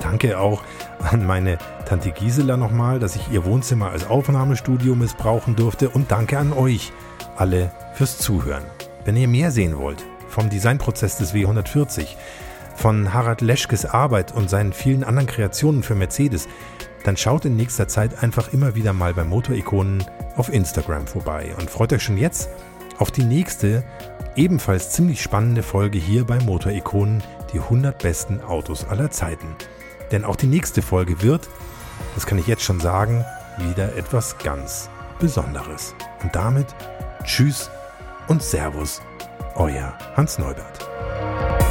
Danke auch an meine Tante Gisela nochmal, dass ich ihr Wohnzimmer als Aufnahmestudio missbrauchen durfte und danke an euch alle fürs Zuhören. Wenn ihr mehr sehen wollt vom Designprozess des W140, von Harald Leschkes Arbeit und seinen vielen anderen Kreationen für Mercedes, dann schaut in nächster Zeit einfach immer wieder mal bei Motorikonen auf Instagram vorbei und freut euch schon jetzt auf die nächste, ebenfalls ziemlich spannende Folge hier bei Motorikonen, die 100 besten Autos aller Zeiten. Denn auch die nächste Folge wird, das kann ich jetzt schon sagen, wieder etwas ganz Besonderes. Und damit Tschüss und Servus, euer Hans Neubert.